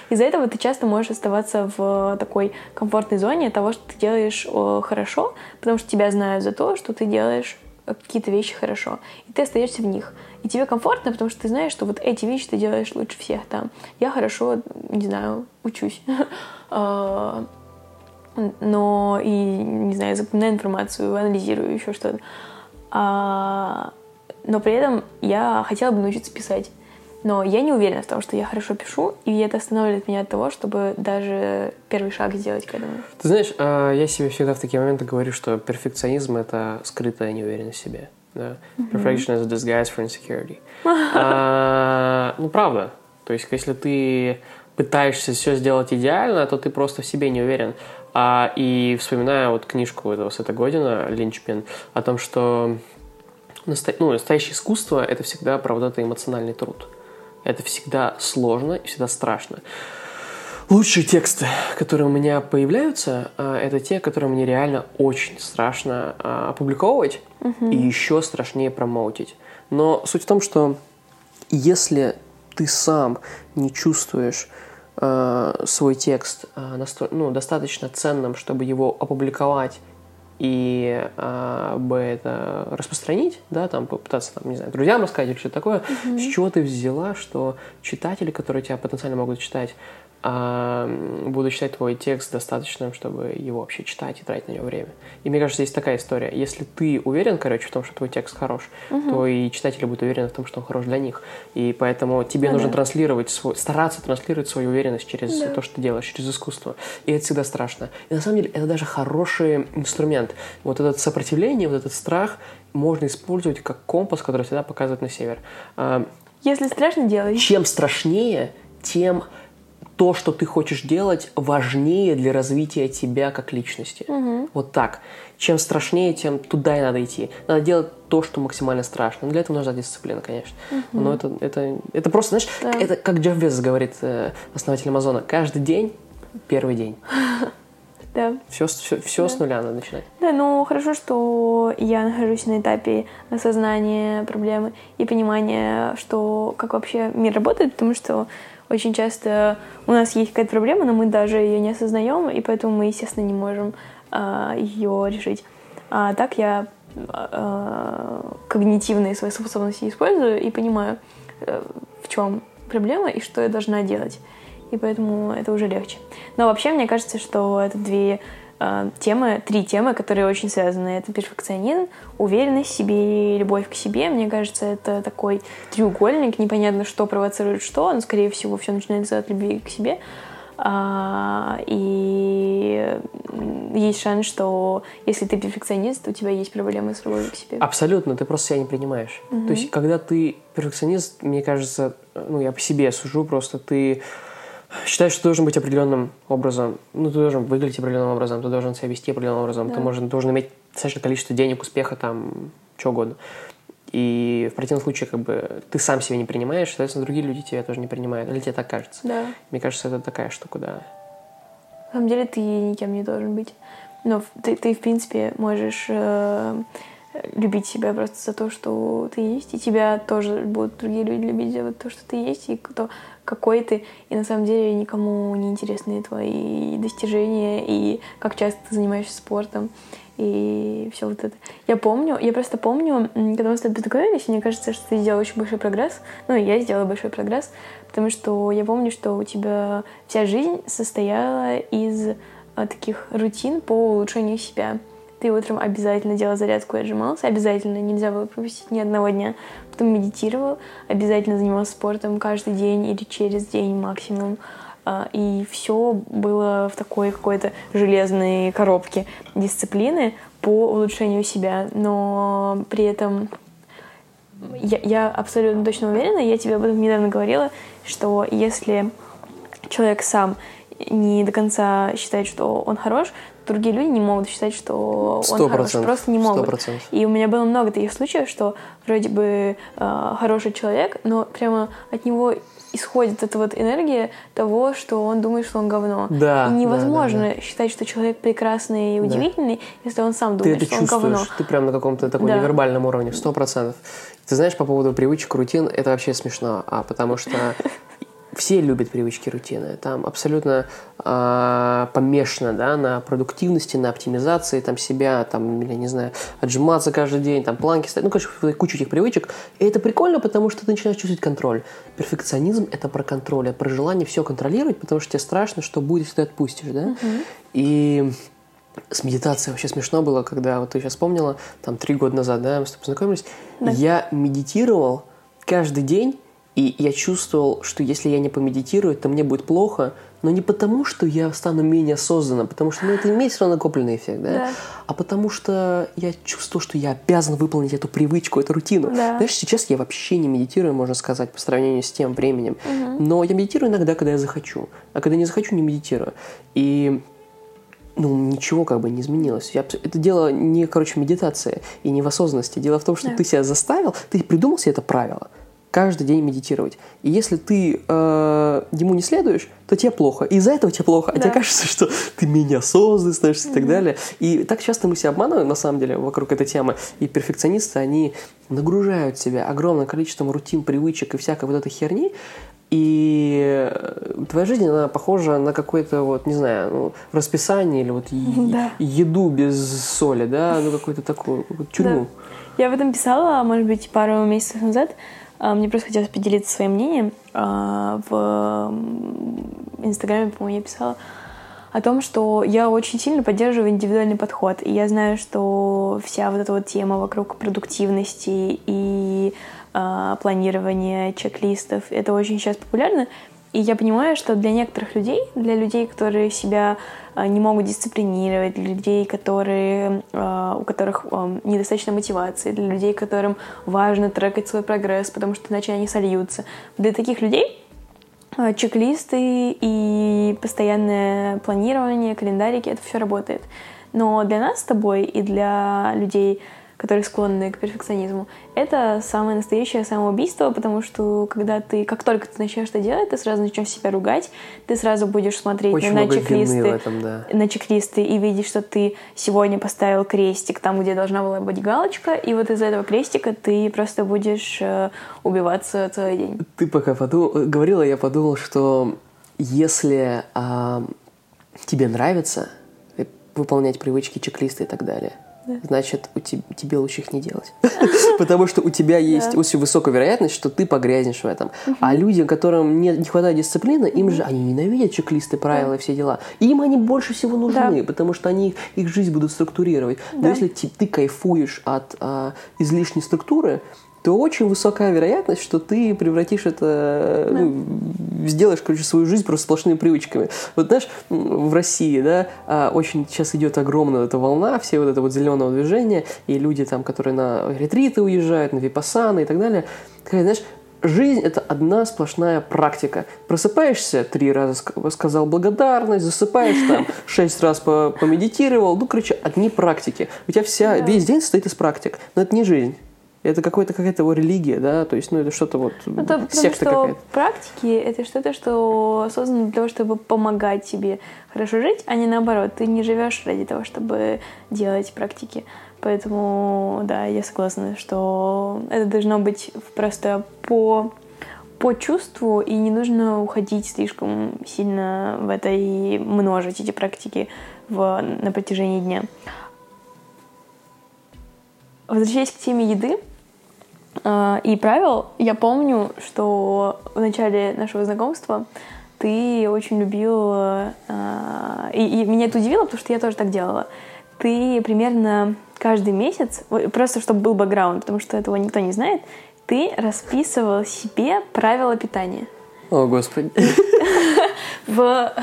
Из-за этого ты часто можешь оставаться в такой комфортной зоне того, что ты делаешь э, хорошо, потому что тебя знают за то, что ты делаешь какие-то вещи хорошо, и ты остаешься в них. И тебе комфортно, потому что ты знаешь, что вот эти вещи ты делаешь лучше всех там. Я хорошо, не знаю, учусь. Но и, не знаю, запоминаю информацию, анализирую еще что-то. А, Но при этом я хотела бы научиться писать. Но я не уверена в том, что я хорошо пишу, и это останавливает меня от того, чтобы даже первый шаг сделать к этому. Ты знаешь, а, я себе всегда в такие моменты говорю, что перфекционизм — это скрытая неуверенность в себе. Да? Perfection is a disguise for insecurity. А, ну, правда. То есть, если ты пытаешься все сделать идеально, то ты просто в себе не уверен. А, и вспоминаю вот книжку этого Сета Година «Линчпин» о том, что наста- ну, настоящее искусство — это всегда про вот это эмоциональный труд. Это всегда сложно и всегда страшно. Лучшие тексты, которые у меня появляются, а, это те, которые мне реально очень страшно а, опубликовывать и еще страшнее промоутить. Но суть в том, что если ты сам не чувствуешь а, свой текст насто- ну, достаточно ценным, чтобы его опубликовать и а, бы это распространить, да, там попытаться, там, не знаю, друзьям рассказать или что-то такое, с чего ты взяла, что читатели, которые тебя потенциально могут читать, а, будут считать твой текст достаточным, чтобы его вообще читать и тратить на него время. И мне кажется, есть такая история. Если ты уверен, короче, в том, что твой текст хорош, то и читатели будут уверены в том, что он хорош для них. И поэтому тебе Ну нужно да. транслировать свой, стараться транслировать свою уверенность через Да. то, что ты делаешь, через искусство. И это всегда страшно. И на самом деле это даже хороший инструмент. Вот это сопротивление, вот этот страх можно использовать как компас, который всегда показывает на север. А, Если страшно, делай. чем страшнее, тем то, что ты хочешь делать, важнее для развития тебя как личности. Вот так. Чем страшнее, тем туда и надо идти. Надо делать то, что максимально страшно. Но для этого нужна дисциплина, конечно. Но это, это, это просто, знаешь, Да. это как Джефф Безос говорит, э, основатель Амазона, каждый день первый день. Да. Все, все, все с нуля надо начинать. Да, ну хорошо, что я нахожусь на этапе осознания проблемы и понимания, что как вообще мир работает, потому что очень часто у нас есть какая-то проблема, но мы даже ее не осознаем, и поэтому мы, естественно, не можем ее решить. А так я а, когнитивные свои способности использую и понимаю, э, в чем проблема и что я должна делать. И поэтому это уже легче. Но вообще, мне кажется, что это две э, темы, три темы, которые очень связаны. Это перфекционизм, уверенность в себе и любовь к себе. Мне кажется, это такой треугольник, непонятно, что провоцирует что, но, скорее всего, все начинается от любви к себе. А, и есть шанс, что если ты перфекционист, у тебя есть проблемы с любовью к себе. Абсолютно, ты просто себя не принимаешь. То есть, когда ты перфекционист, мне кажется, ну, я по себе сужу, просто ты Считаю, что ты должен быть определенным образом, ну, ты должен выглядеть определенным образом, ты должен себя вести определенным образом, Да. ты можешь, должен иметь достаточное количество денег, успеха, там, чего угодно. И в противном случае, как бы, ты сам себя не принимаешь, соответственно, другие люди тебя тоже не принимают. Или тебе так кажется. Да. Мне кажется, это такая штука, да. На самом деле ты никем не должен быть. Но в- ты, ты в принципе, можешь э, любить себя просто за то, что ты есть, и тебя тоже будут другие люди любить за то, что ты есть, и кто, какой ты. И на самом деле никому не интересны твои достижения, и как часто ты занимаешься спортом, и все вот это. Я помню, я просто помню, когда мы с тобой познакомились, мне кажется, что ты сделал очень большой прогресс. Ну, я сделала большой прогресс, потому что я помню, что у тебя вся жизнь состояла из а, таких рутин по улучшению себя. Ты утром обязательно делал зарядку и отжимался, обязательно, нельзя было пропустить ни одного дня. Потом медитировал, обязательно занимался спортом каждый день или через день максимум. А, И все было в такой какой-то железной коробке дисциплины по улучшению себя. Но при этом я, я абсолютно точно уверена, я тебе об этом недавно говорила, что если человек сам не до конца считает, что он хорош, другие люди не могут считать, что он хорош. Просто не могут. процентов. И у меня было много таких случаев, что вроде бы э, хороший человек, но прямо от него исходит эта вот энергия того, что он думает, что он говно. Да, и да, невозможно считать, что человек прекрасный и удивительный, если он сам Ты думает, это что он говно. чувствуешь, ты прям на каком-то таком Да. невербальном уровне, сто процентов. Ты знаешь, по поводу привычек, рутин, это вообще смешно, а потому что все любят привычки, рутины. Там абсолютно а, помешано да, на продуктивности, на оптимизации там, себя, там, или, не знаю, отжиматься каждый день, там, планки ставить. Ну, короче, куча этих привычек. И это прикольно, потому что ты начинаешь чувствовать контроль. Перфекционизм – это про контроль, это про желание все контролировать, потому что тебе страшно, что будет, если ты отпустишь, да? И с медитацией вообще смешно было, когда вот ты сейчас вспомнила, там три года назад, да, мы с тобой познакомились, я медитировал каждый день, и я чувствовал, что если я не помедитирую, то мне будет плохо, но не потому, что я стану менее осознанным, потому что ну, это имеет все равно накопленный эффект, да? Да. а потому что я чувствовал, что я обязан выполнить эту привычку, эту рутину. Да. Знаешь, сейчас я вообще не медитирую, можно сказать, по сравнению с тем временем, но я медитирую иногда, когда я захочу, а когда не захочу, не медитирую. И ну, ничего как бы не изменилось. Я, это дело не, короче, медитация и не в осознанности. Дело в том, что Да. ты себя заставил, ты придумал себе это правило каждый день медитировать. И если ты э, ему не следуешь, то тебе плохо. И из-за этого тебе плохо. А Да. тебе кажется, что ты менее осознанный становишься и так далее. И так часто мы себя обманываем, на самом деле, вокруг этой темы. И перфекционисты, они нагружают себя огромным количеством рутин, привычек и всякой вот этой херни. И э, твоя жизнь, она похожа на какое-то, вот, не знаю, ну, расписание или вот Да. еду без соли, да, ну, какую-то такую вот тюрьму. Я об этом писала, может быть, пару месяцев назад. А, Мне просто хотелось поделиться своим мнением. А, В Инстаграме, по-моему, я писала о том, что я очень сильно поддерживаю индивидуальный подход. И я знаю, что вся вот эта вот тема вокруг продуктивности и а, планирования чек-листов, это очень сейчас популярно. И я понимаю, что для некоторых людей, для людей, которые себя не могут дисциплинировать, для людей, которые, а, у которых ам, недостаточно мотивации, для людей, которым важно трекать свой прогресс, потому что иначе они сольются. Для таких людей чек-листы и постоянное планирование, календарики, это все работает. Но для нас с тобой и для людей, которые склонны к перфекционизму, это самое настоящее самоубийство, потому что когда ты, как только ты начнешь это делать, ты сразу начнешь себя ругать, ты сразу будешь смотреть Очень на чек-листы, этом, да. на чек-листы и видеть, что ты сегодня поставил крестик там, где должна была быть галочка, и вот из этого крестика ты просто будешь э, убиваться целый день. Ты пока подумал, говорила, я подумал, что если а, тебе нравится э, выполнять привычки, чек-листы и так далее, значит, у те- тебе лучше их не делать. Потому что у тебя есть Да. очень высокая вероятность, что ты погрязнешь в этом. А люди, которым не, хватает дисциплины, им же они ненавидят чек-листы, правила и все дела. Им они больше всего нужны, потому что они их, жизнь будут структурировать. Но Да. если ты кайфуешь от а, излишней структуры, то очень высокая вероятность, что ты превратишь это, ну, сделаешь, короче, свою жизнь просто сплошными привычками. Вот знаешь, в России, да, а, очень сейчас идет огромная эта волна, все вот это вот зеленого движения, и люди там, которые на ретриты уезжают, на випассаны и так далее, такая, знаешь, жизнь это одна сплошная практика. Просыпаешься, три раза сказал благодарность, засыпаешь там, шесть раз помедитировал. Ну, короче, одни практики. У тебя вся, весь день состоит из практик. Но это не жизнь. Это какой-то какая-то его религия, да, то есть, ну, это что-то вот, ну, это секта какая-то. практики — это что-то, что создано для того, чтобы помогать тебе хорошо жить, а не наоборот. Ты не живешь ради того, чтобы делать практики. Поэтому, да, я согласна, что это должно быть просто по, по чувству, и не нужно уходить слишком сильно в это и множить эти практики в, на протяжении дня. Возвращаясь к теме еды и правил, я помню, что в начале нашего знакомства ты очень любил, э, и, и меня это удивило, потому что я тоже так делала. Ты примерно каждый месяц, просто чтобы был бэкграунд, потому что этого никто не знает, ты расписывал себе правила питания. О, Господи. В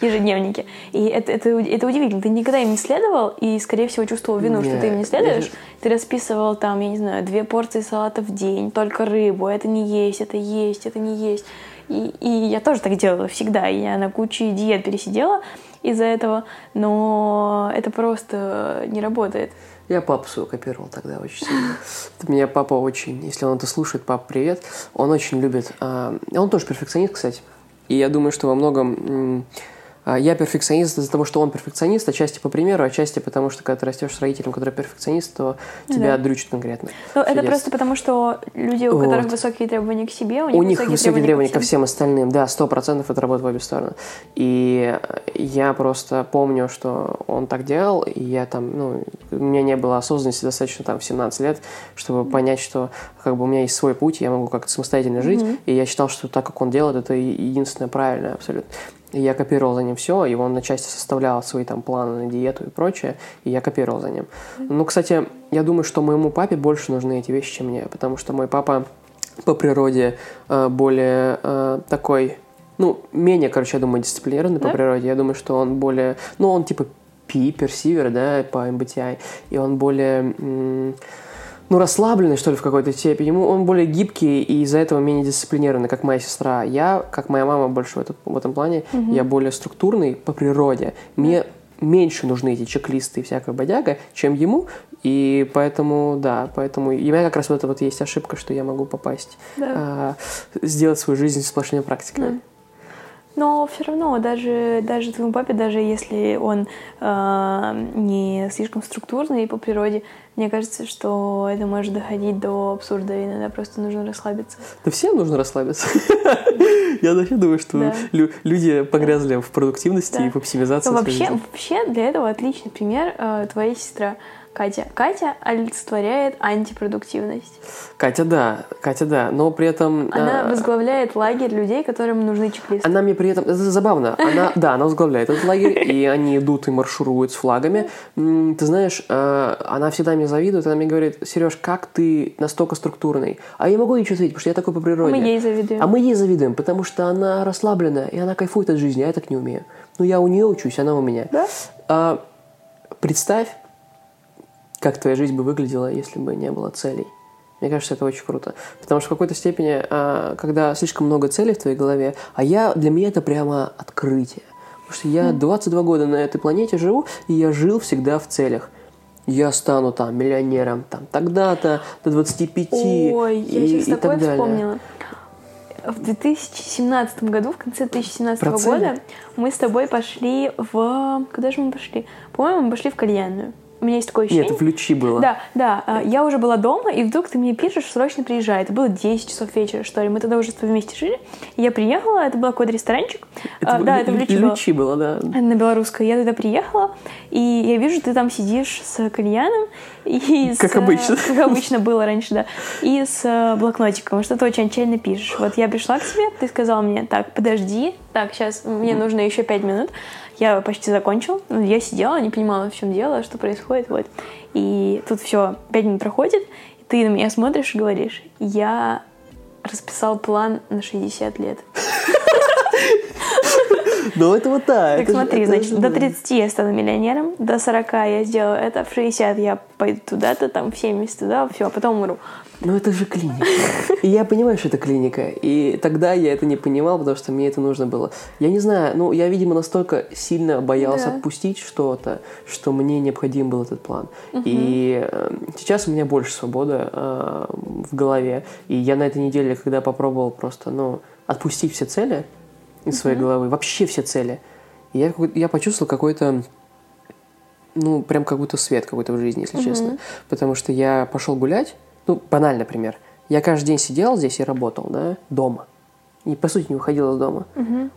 ежедневнике. И это, это, это удивительно. Ты никогда им не следовал и, скорее всего, чувствовал вину, Нет, что ты им не следуешь. Ты расписывал там, я не знаю, две порции салата в день, только рыбу. Это не есть, это есть, это не есть. И, и я тоже так делала всегда. Я на куче диет пересидела из-за этого, но это просто не работает. Я папу своего копировал тогда очень сильно. Меня папа очень, если он это слушает, папа, привет, он очень любит, а, он тоже перфекционист, кстати, и я думаю, что во многом я перфекционист из-за того, что он перфекционист, отчасти по примеру, отчасти потому, что когда ты растешь с родителем, который перфекционист, то тебя да. дрючат конкретно. Ну, это детстве. просто потому, что люди, у вот. которых высокие требования к себе, у них, у них высокие, высокие требования, ко, ко всем остальным. Да, сто процентов это работает в обе стороны. И я просто помню, что он так делал, и я там, ну, у меня не было осознанности достаточно там в 17 лет, чтобы понять, что как бы у меня есть свой путь, я могу как-то самостоятельно жить, mm-hmm. и я считал, что так, как он делает, это единственное правильное абсолютно. И я копировал за ним все, и он на части составлял свои там планы на диету и прочее, и я копировал за ним. Ну, кстати, я думаю, что моему папе больше нужны эти вещи, чем мне, потому что мой папа по природе э, более э, такой, ну, менее, короче, я думаю, дисциплинированный да? по природе. Я думаю, что он более, ну, он типа пи, персивер, да, по MBTI, и он более... М- ну, расслабленный, что ли, в какой-то степени. Ему он более гибкий и из-за этого менее дисциплинированный, как моя сестра. Я, как моя мама, больше в, этом в этом плане, угу. я более структурный по природе. Мне меньше нужны эти чек-листы и всякая бодяга, чем ему, и поэтому, да, поэтому и у меня как раз вот это вот есть ошибка, что я могу попасть, да. э, сделать свою жизнь сплошными практиками. Да. Но все равно, даже, даже твоему папе, даже если он э, не слишком структурный по природе, мне кажется, что это может доходить до абсурда, и иногда просто нужно расслабиться. Да всем нужно расслабиться. Я вообще думаю, что люди погрязли в продуктивности и в оптимизации. Вообще, для этого отличный пример э, твоя сестра. Катя. Катя олицетворяет антипродуктивность. Катя, да. Катя, да. Но при этом... Она а... возглавляет лагерь людей, которым нужны чек-листы. Она мне при этом... Это забавно. Она, да, она возглавляет этот лагерь, и они идут и маршируют с флагами. Ты знаешь, а, она всегда мне завидует, она мне говорит, Сереж, как ты настолько структурный? А я могу что ответить, потому что я такой по природе. Мы ей завидуем. А мы ей завидуем, потому что она расслабленная, и она кайфует от жизни, а я так не умею. Ну, я у нее учусь, она у меня. Да? А, представь, как твоя жизнь бы выглядела, если бы не было целей. Мне кажется, это очень круто. Потому что в какой-то степени, а, когда слишком много целей в твоей голове, а я, для меня это прямо открытие. Потому что я 22 года на этой планете живу, и я жил всегда в целях. Я стану там миллионером там тогда-то, до 25 Ой, и, я сейчас и такое так вспомнила. В 2017 году, в конце 2017 Про года, мы с тобой пошли в... Куда же мы пошли? По-моему, мы пошли в кальянную. У меня есть такое ощущение. Нет, это в Лючи было. Да, да. А, я уже была дома, и вдруг ты мне пишешь, срочно приезжай. Это было 10 часов вечера, что ли. Мы тогда уже вместе жили. Я приехала, это был какой-то ресторанчик. Это, а, да, это в Лючи, Лючи было. было, да. На белорусской. Я туда приехала, и я вижу, ты там сидишь с кальяном. И как с, обычно. Как обычно было раньше, да. И с э, блокнотиком. Что-то очень отчаянно пишешь. Вот я пришла к тебе, ты сказал мне, так, подожди, так, сейчас мне нужно еще пять минут. Я почти закончил. Я сидела, не понимала, в чем дело, что происходит. Вот. И тут все, пять минут проходит, и ты на меня смотришь и говоришь, я расписал план на 60 лет. Ну, это вот так. Так смотри, значит, до 30 я стану миллионером, до 40 я сделаю это, в 60 я пойду туда-то, там, в 70 туда, все, а потом умру. Ну, это же клиника. И я понимаю, что это клиника. И тогда я это не понимал, потому что мне это нужно было. Я не знаю, ну, я, видимо, настолько сильно боялся Да. отпустить что-то, что мне необходим был этот план. И э, сейчас у меня больше свободы э, в голове. И я на этой неделе, когда попробовал просто, ну, отпустить все цели из своей головы, вообще все цели, я, какой- я почувствовал какой-то ну, прям как будто свет какой-то в жизни, если честно. Потому что я пошел гулять, ну, банальный пример. Я каждый день сидел здесь и работал, да, дома. И, по сути, не выходил из дома.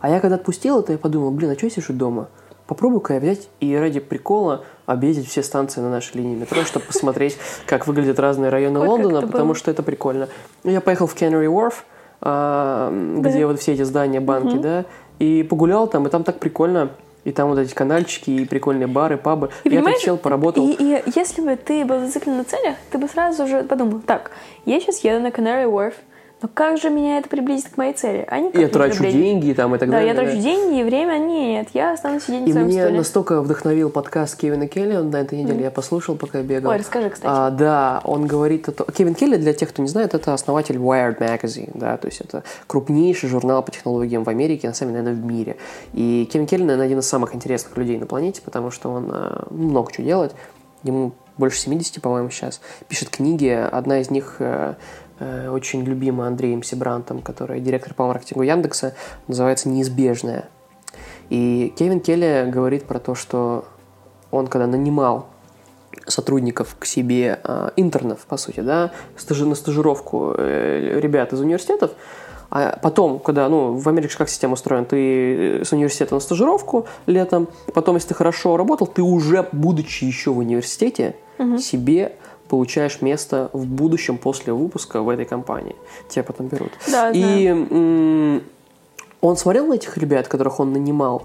А я когда отпустил это, я подумал, блин, а что я сижу дома? Попробую-ка я взять и ради прикола объездить все станции на нашей линии метро, чтобы посмотреть, как выглядят разные районы Ой, Лондона, потому было. что это прикольно. Я поехал в Canary Wharf, а, где вот все эти здания, банки, да, и погулял там, и там так прикольно. И там вот эти канальчики, и прикольные бары, пабы. И я тут сел, поработал. И, и если бы ты был зациклен на целях, ты бы сразу же подумал, так, я сейчас еду на Canary Wharf, но как же меня это приблизит к моей цели? А никак я трачу приблизит. деньги там и так Да, далее. я трачу деньги и время. Нет, я останусь сидеть на И своем мне стуле. настолько вдохновил подкаст Кевина Келли он на этой неделе. Я послушал, пока я бегал. Ой, расскажи, кстати. А, да, он говорит... о том- Кевин Келли, для тех, кто не знает, это основатель Wired Magazine, да, то есть это крупнейший журнал по технологиям в Америке, на самом деле, наверное, в мире. И Кевин Келли, наверное, один из самых интересных людей на планете, потому что он э, много чего делает. Ему больше 70, по-моему, сейчас. Пишет книги. Одна из них э, очень любима Андреем Сибрантом, который директор по маркетингу Яндекса, называется «Неизбежная». И Кевин Келли говорит про то, что он, когда нанимал сотрудников к себе, а, интернов, по сути, да, на стажировку э, ребят из университетов, а потом, когда, ну, в Америке как система устроена, ты э, с университета на стажировку летом, потом, если ты хорошо работал, ты уже, будучи еще в университете, себе получаешь место в будущем после выпуска в этой компании. Тебя потом берут. Да, И м, он смотрел на этих ребят, которых он нанимал,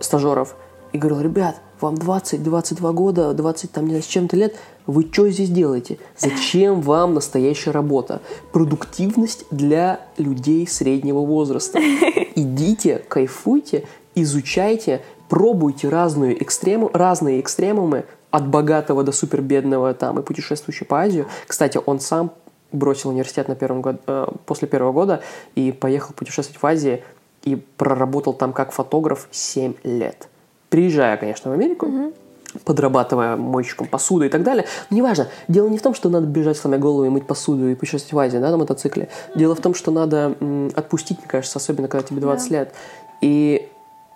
стажеров, и говорил, ребят, вам 20-22 года, 20 там, не знаю, с чем-то лет, вы что здесь делаете? Зачем вам настоящая работа? Продуктивность для людей среднего возраста. Идите, кайфуйте, изучайте, пробуйте разную экстрему, разные экстремумы, от богатого до супербедного там и путешествующий по Азию. Кстати, он сам бросил университет на первом год, э, после первого года и поехал путешествовать в Азии и проработал там как фотограф 7 лет. Приезжая, конечно, в Америку, подрабатывая мойщиком посуды и так далее. Но неважно. Дело не в том, что надо бежать сломя голову и мыть посуду и путешествовать в Азии, да, на мотоцикле. Дело в том, что надо м, отпустить, мне кажется, особенно когда тебе 20 лет. И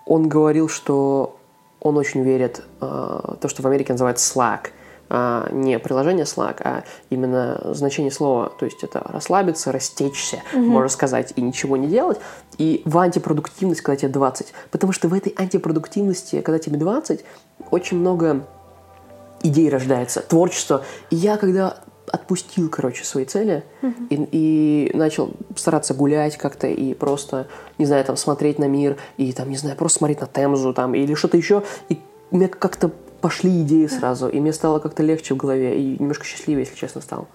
он говорил, что он очень верит э, то, что в Америке называется Slack. А, не приложение Slack, а именно значение слова. То есть это расслабиться, растечься, можно сказать, и ничего не делать. И в антипродуктивность, когда тебе 20. Потому что в этой антипродуктивности, когда тебе 20, очень много идей рождается, творчество. И я когда отпустил, короче, свои цели и, и начал стараться гулять как-то и просто, не знаю, там смотреть на мир и там, не знаю, просто смотреть на Темзу там или что-то еще. И меня как-то пошли идеи сразу, и мне стало как-то легче в голове и немножко счастливее, если честно, стал.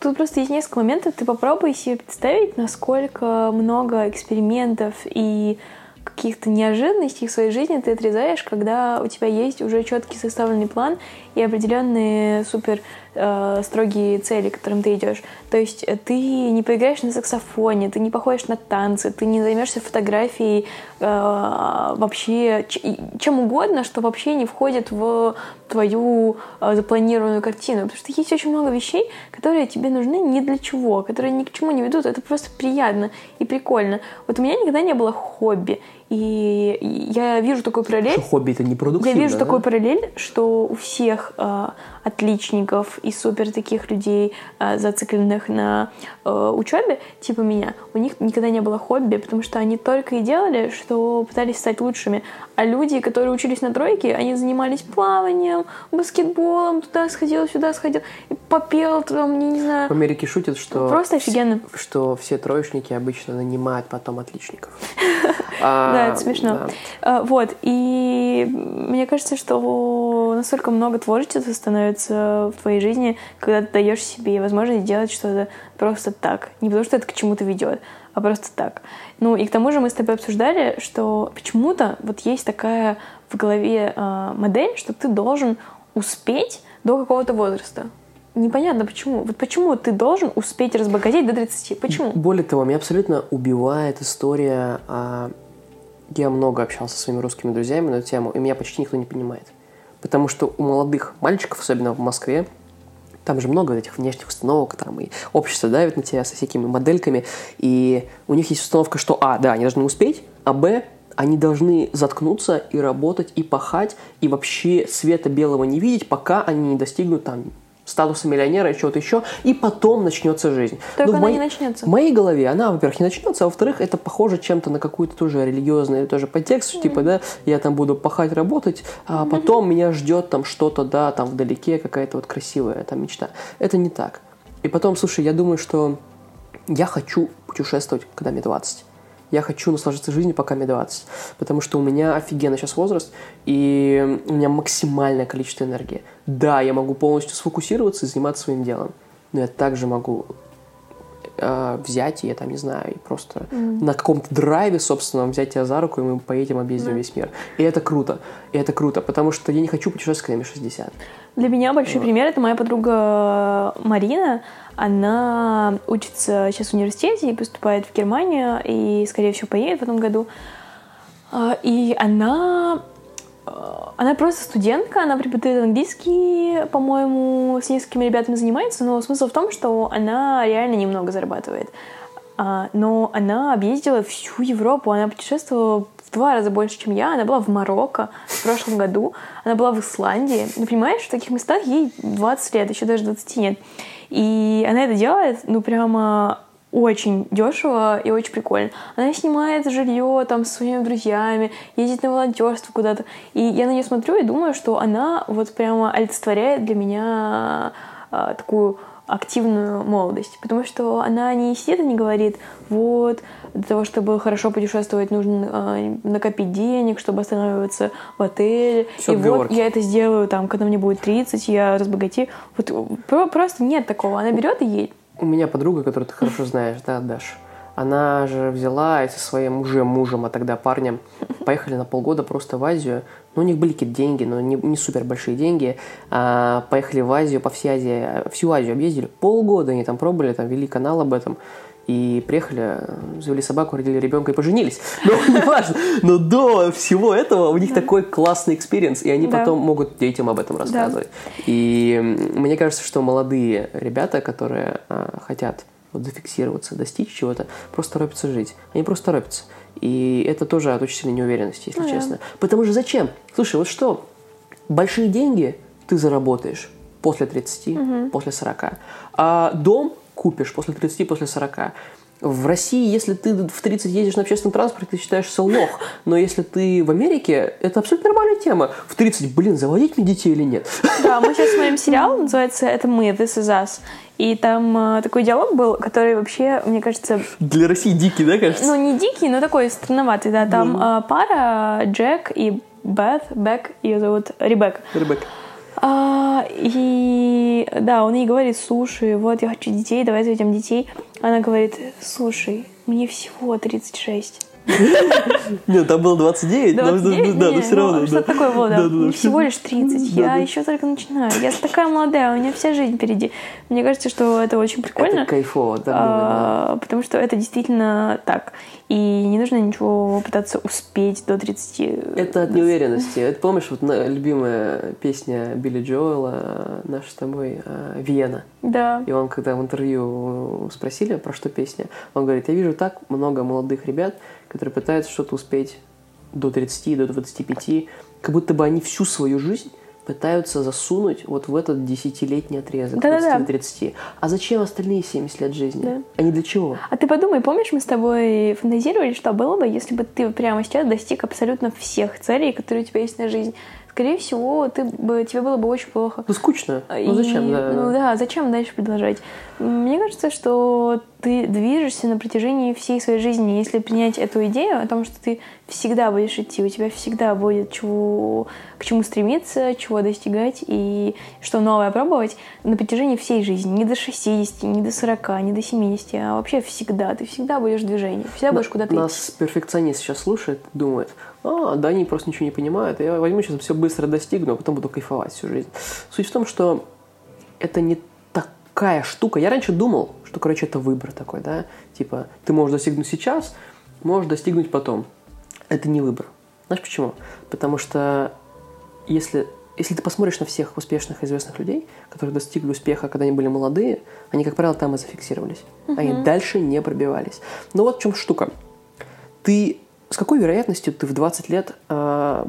Тут просто есть несколько моментов. Ты попробуй себе представить, насколько много экспериментов и каких-то неожиданностей в своей жизни ты отрезаешь, когда у тебя есть уже четкий составленный план и определенные супер э, строгие цели, к которым ты идешь. То есть э, ты не поиграешь на саксофоне, ты не походишь на танцы, ты не займешься фотографией э, вообще чем угодно, что вообще не входит в твою э, запланированную картину. Потому что есть очень много вещей, которые тебе нужны ни для чего, которые ни к чему не ведут. Это просто приятно и прикольно. Вот у меня никогда не было хобби. И я вижу такую параллель. Что хобби это не Я продуктивно, вижу да? такую параллель, что у всех э, отличников и супер таких людей, э, зацикленных на э, учебе, типа меня, у них никогда не было хобби, потому что они только и делали, что пытались стать лучшими. А люди, которые учились на тройке, они занимались плаванием, баскетболом, туда сходил, сюда сходил, и попел там, не, не знаю. В Америке шутят, что... Просто офигенно. Что все троечники обычно нанимают потом отличников. А, Да, это смешно. да. А, Вот, и мне кажется, что настолько много творчества становится в твоей жизни, когда ты даешь себе возможность делать что-то просто так. Не потому, что это к чему-то ведет, а просто так. Ну и к тому же мы с тобой обсуждали, что почему-то вот есть такая в голове э, модель, что ты должен успеть до какого-то возраста. Непонятно почему. Вот почему ты должен успеть разбогатеть до 30? Почему? Более того, меня абсолютно убивает история. А... Я много общался со своими русскими друзьями на эту тему, и меня почти никто не понимает. Потому что у молодых мальчиков, особенно в Москве, там же много этих внешних установок, там и общество давит на тебя со всякими модельками, и у них есть установка, что а, да, они должны успеть, а б, они должны заткнуться и работать, и пахать, и вообще света белого не видеть, пока они не достигнут там статуса миллионера и чего-то еще, и потом начнется жизнь. Только Но она в не начнется. В моей голове она, во-первых, не начнется, а во-вторых, это похоже чем-то на какую-то тоже религиозный тоже подтекст, mm-hmm. типа, да, я там буду пахать, работать, а mm-hmm. потом меня ждет там что-то, да, там вдалеке какая-то вот красивая там мечта. Это не так. И потом, слушай, я думаю, что я хочу путешествовать, когда мне 20 я хочу наслаждаться жизнью, пока мне 20. Потому что у меня офигенный сейчас возраст, и у меня максимальное количество энергии. Да, я могу полностью сфокусироваться и заниматься своим делом, но я также могу э, взять, и я там, не знаю, и просто mm. на каком-то драйве, собственно, взять тебя за руку, и мы поедем, объездим mm. весь мир. И это круто. И это круто, потому что я не хочу путешествовать, когда мне 60. Для меня большой вот. пример — это моя подруга Марина. Она учится сейчас в университете и поступает в Германию, и, скорее всего, поедет в этом году. А, и она она просто студентка, она преподает английский, по-моему, с несколькими ребятами занимается, но смысл в том, что она реально немного зарабатывает. А, но она объездила всю Европу, она путешествовала в два раза больше, чем я. Она была в Марокко в прошлом году, она была в Исландии. Ну, понимаешь, в таких местах ей 20 лет, еще даже 20 нет. И она это делает, ну, прямо очень дешево и очень прикольно. Она снимает жилье там с своими друзьями, ездит на волонтерство куда-то. И я на нее смотрю и думаю, что она вот прямо олицетворяет для меня а, такую активную молодость, потому что она не сидит и не говорит, вот, для того, чтобы хорошо путешествовать, нужно э, накопить денег, чтобы останавливаться в отеле. Все и вот я это сделаю, там, когда мне будет 30, я разбогатею. Вот просто нет такого. Она берет и едет. У меня подруга, которую ты хорошо знаешь, да, Даш, она же взяла и со своим уже мужем, а тогда парнем, поехали на полгода просто в Азию. Ну, у них были какие-то деньги, но не, не супер большие деньги. А, поехали в Азию, по всей Азии, всю Азию объездили. Полгода они там пробовали, там вели канал об этом. И приехали, завели собаку, родили ребенка и поженились. Но не важно. Но до всего этого у них такой классный experience, и они потом могут детям об этом рассказывать. И мне кажется, что молодые ребята, которые а, хотят вот, зафиксироваться, достичь чего-то, просто торопятся жить. Они просто торопятся. И это тоже от очень сильной неуверенности, если ну, честно. Потому что зачем? Слушай, вот что, большие деньги ты заработаешь после 30, угу. после 40. А дом купишь после 30, после 40. В России, если ты в 30 ездишь на общественном транспорте, ты считаешься лох. Но если ты в Америке, это абсолютно нормальная тема. В 30, блин, заводить мне детей или нет? Да, мы сейчас смотрим сериал, называется «Это мы», «This is us». И там э, такой диалог был, который вообще, мне кажется... Для России дикий, да, кажется? Ну, не дикий, но такой странноватый, да. Там mm. э, пара Джек и Бет, Бек, ее зовут Ребекка. Ребекка. А, и да, он ей говорит, слушай, вот я хочу детей, давай заведем детей. Она говорит, слушай, мне всего 36. Нет, там было 29, 29? да, но все равно. Что такое было, да. Всего лишь 30. Я еще только начинаю. Я такая молодая, у меня вся жизнь впереди. Мне кажется, что это очень прикольно. Это кайфово, да. Потому что это действительно так. И не нужно ничего пытаться успеть до 30. Это от неуверенности. Это помнишь, вот любимая песня Билли Джоэла, наша с тобой, а, «Вена». Да. И он, когда в интервью спросили, про что песня, он говорит, я вижу так много молодых ребят, которые пытаются что-то успеть до 30, до 25, как будто бы они всю свою жизнь пытаются засунуть вот в этот десятилетний отрезок, да, 20 да, да. 30. А зачем остальные 70 лет жизни? Да. Они для чего? А ты подумай, помнишь, мы с тобой фантазировали, что было бы, если бы ты прямо сейчас достиг абсолютно всех целей, которые у тебя есть на жизнь? Скорее всего, ты бы, тебе было бы очень плохо. Ну, скучно. Ну, зачем? Да. Ну, да, зачем дальше продолжать? Мне кажется, что ты движешься на протяжении всей своей жизни. Если принять эту идею о том, что ты всегда будешь идти, у тебя всегда будет чего, к чему стремиться, чего достигать и что новое пробовать на протяжении всей жизни. Не до 60, не до 40, не до 70, а вообще всегда. Ты всегда будешь в движении, всегда будешь куда-то идти. Нас перфекционист сейчас слушает, думает, а, да, они просто ничего не понимают, я возьму сейчас все быстро достигну, а потом буду кайфовать всю жизнь. Суть в том, что это не такая штука. Я раньше думал, что, короче, это выбор такой, да, типа, ты можешь достигнуть сейчас, можешь достигнуть потом. Это не выбор. Знаешь почему? Потому что если, если ты посмотришь на всех успешных известных людей, которые достигли успеха, когда они были молодые, они, как правило, там и зафиксировались. Угу. Они дальше не пробивались. Но вот в чем штука. Ты с какой вероятностью ты в 20 лет э,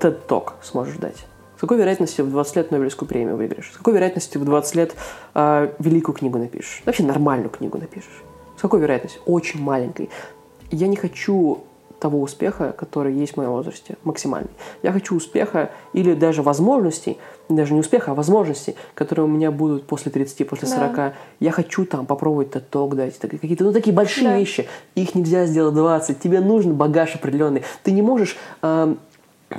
TED Talk сможешь дать? С какой вероятностью в 20 лет Нобелевскую премию выиграешь? С какой вероятностью в 20 лет э, великую книгу напишешь? Вообще нормальную книгу напишешь? С какой вероятностью? Очень маленькой. Я не хочу того успеха, который есть в моем возрасте, максимальный. Я хочу успеха или даже возможностей, даже не успеха, а возможностей, которые у меня будут после 30, после 40. Да. Я хочу там попробовать этот ток дать, какие-то, ну, такие большие да. вещи. Их нельзя сделать 20. Тебе нужен багаж определенный. Ты не можешь, э,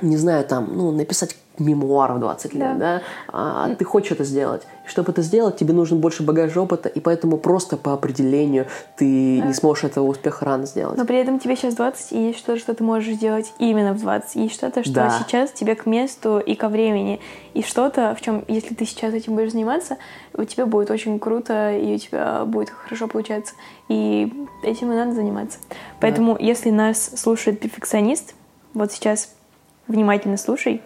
не знаю, там, ну, написать мемуаров 20 лет, да? А, ты хочешь это сделать. И чтобы это сделать, тебе нужен больше багажа опыта, и поэтому просто по определению ты да. не сможешь этого успеха рано сделать. Но при этом тебе сейчас 20, и есть что-то, что ты можешь сделать именно в 20. Есть что-то, что да. сейчас тебе к месту и ко времени. И что-то, в чем, если ты сейчас этим будешь заниматься, у тебя будет очень круто, и у тебя будет хорошо получаться. И этим и надо заниматься. Поэтому, да. если нас слушает перфекционист, вот сейчас внимательно слушай,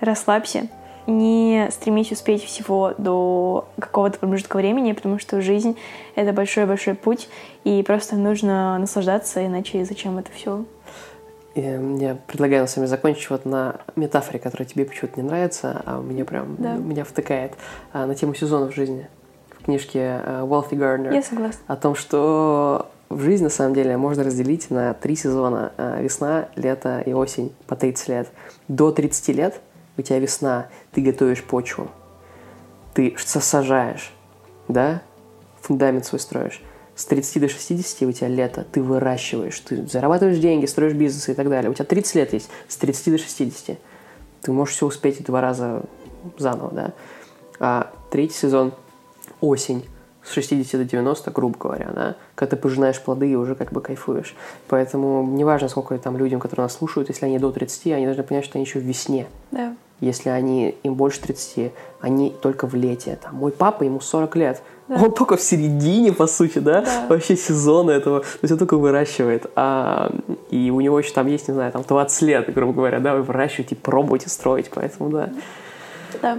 расслабься, не стремись успеть всего до какого-то промежутка времени, потому что жизнь — это большой-большой путь, и просто нужно наслаждаться, иначе зачем это все? Я предлагаю на самом закончить вот на метафоре, которая тебе почему-то не нравится, а мне прям да. меня втыкает а, на тему сезонов жизни. В книжке Уолфи uh, Гарднер. Я согласна. О том, что в жизни, на самом деле, можно разделить на три сезона. А, весна, лето и осень по 30 лет. До 30 лет — у тебя весна, ты готовишь почву, ты сажаешь, да, фундамент свой строишь. С 30 до 60 у тебя лето, ты выращиваешь, ты зарабатываешь деньги, строишь бизнес и так далее. У тебя 30 лет есть, с 30 до 60. Ты можешь все успеть два раза заново, да. А третий сезон – осень с 60 до 90, грубо говоря, да, когда ты пожинаешь плоды и уже как бы кайфуешь. Поэтому неважно, сколько там людям, которые нас слушают, если они до 30, они должны понять, что они еще в весне. Да. Если они, им больше 30, они только в лете. Там, мой папа, ему 40 лет. Да. Он только в середине, по сути, да, да, вообще сезона этого. То есть он только выращивает. А, и у него еще там есть, не знаю, там 20 лет, грубо говоря, да, вы выращиваете, пробуете строить, поэтому да. Да.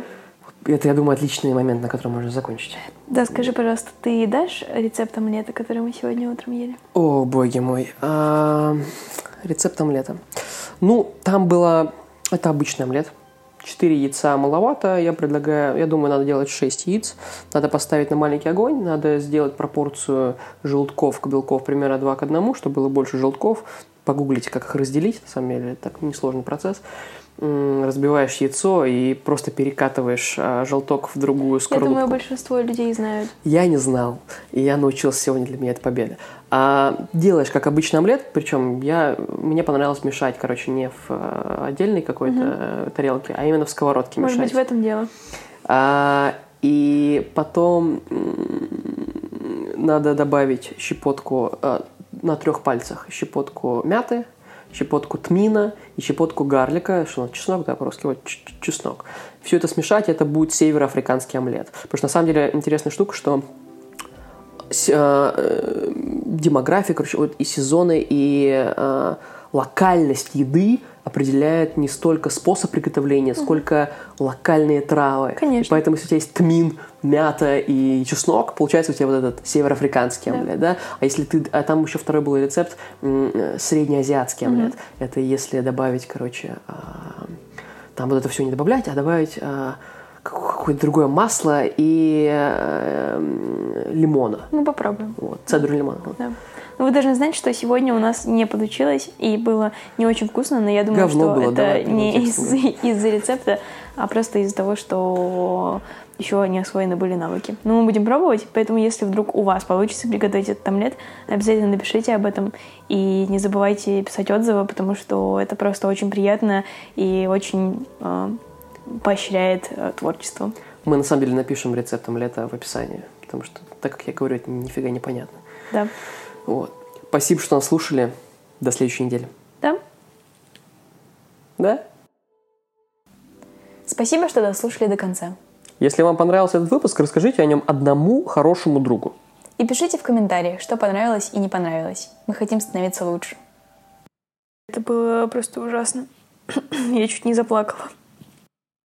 Это, я думаю, отличный момент, на котором можно закончить. Да, скажи, пожалуйста, ты дашь рецепт омлета, который мы сегодня утром ели? О, боги мой. А, рецепт омлета. Ну, там было... Это обычный омлет. Четыре яйца маловато. Я предлагаю... Я думаю, надо делать 6 яиц. Надо поставить на маленький огонь. Надо сделать пропорцию желтков к белков примерно 2 к 1, чтобы было больше желтков. Погуглите, как их разделить. На самом деле, это несложный процесс разбиваешь яйцо и просто перекатываешь а, желток в другую скорлупку. Я думаю, большинство людей знают. Я не знал, и я научился сегодня, для меня это победа. А, делаешь как обычный омлет, причем я, мне понравилось мешать, короче, не в а, отдельной какой-то угу. тарелке, а именно в сковородке Может мешать. Может быть, в этом дело. А, и потом надо добавить щепотку а, на трех пальцах, щепотку мяты, щепотку тмина и щепотку гарлика, что чеснок, да, по-русски, вот чеснок. Все это смешать, это будет североафриканский омлет. Потому что на самом деле интересная штука, что э, э, демография, короче, вот и сезоны, и э, локальность еды определяет не столько способ приготовления, mm сколько локальные травы. Конечно. И поэтому, если у тебя есть тмин, мята и чеснок, получается у тебя вот этот североафриканский да. омлет, да? А если ты, а там еще второй был рецепт среднеазиатский омлет. mm Это если добавить, короче, а, там вот это все не добавлять, а добавить а, какое-то другое масло и э, лимона. Ну попробуем. Вот, цедру лимона. Да. Но вы должны знать, что сегодня у нас не получилось, и было не очень вкусно, но я думаю, Говно что было, это давай не из- из-за рецепта, а просто из-за того, что еще не освоены были навыки. Но мы будем пробовать, поэтому если вдруг у вас получится приготовить этот омлет, обязательно напишите об этом и не забывайте писать отзывы, потому что это просто очень приятно и очень э, поощряет э, творчество. Мы на самом деле напишем рецепт омлета в описании, потому что, так как я говорю, это нифига непонятно. Да. Вот. Спасибо, что нас слушали. До следующей недели. Да? Да? Спасибо, что дослушали до конца. Если вам понравился этот выпуск, расскажите о нем одному хорошему другу. И пишите в комментариях, что понравилось и не понравилось. Мы хотим становиться лучше. Это было просто ужасно. Я чуть не заплакала.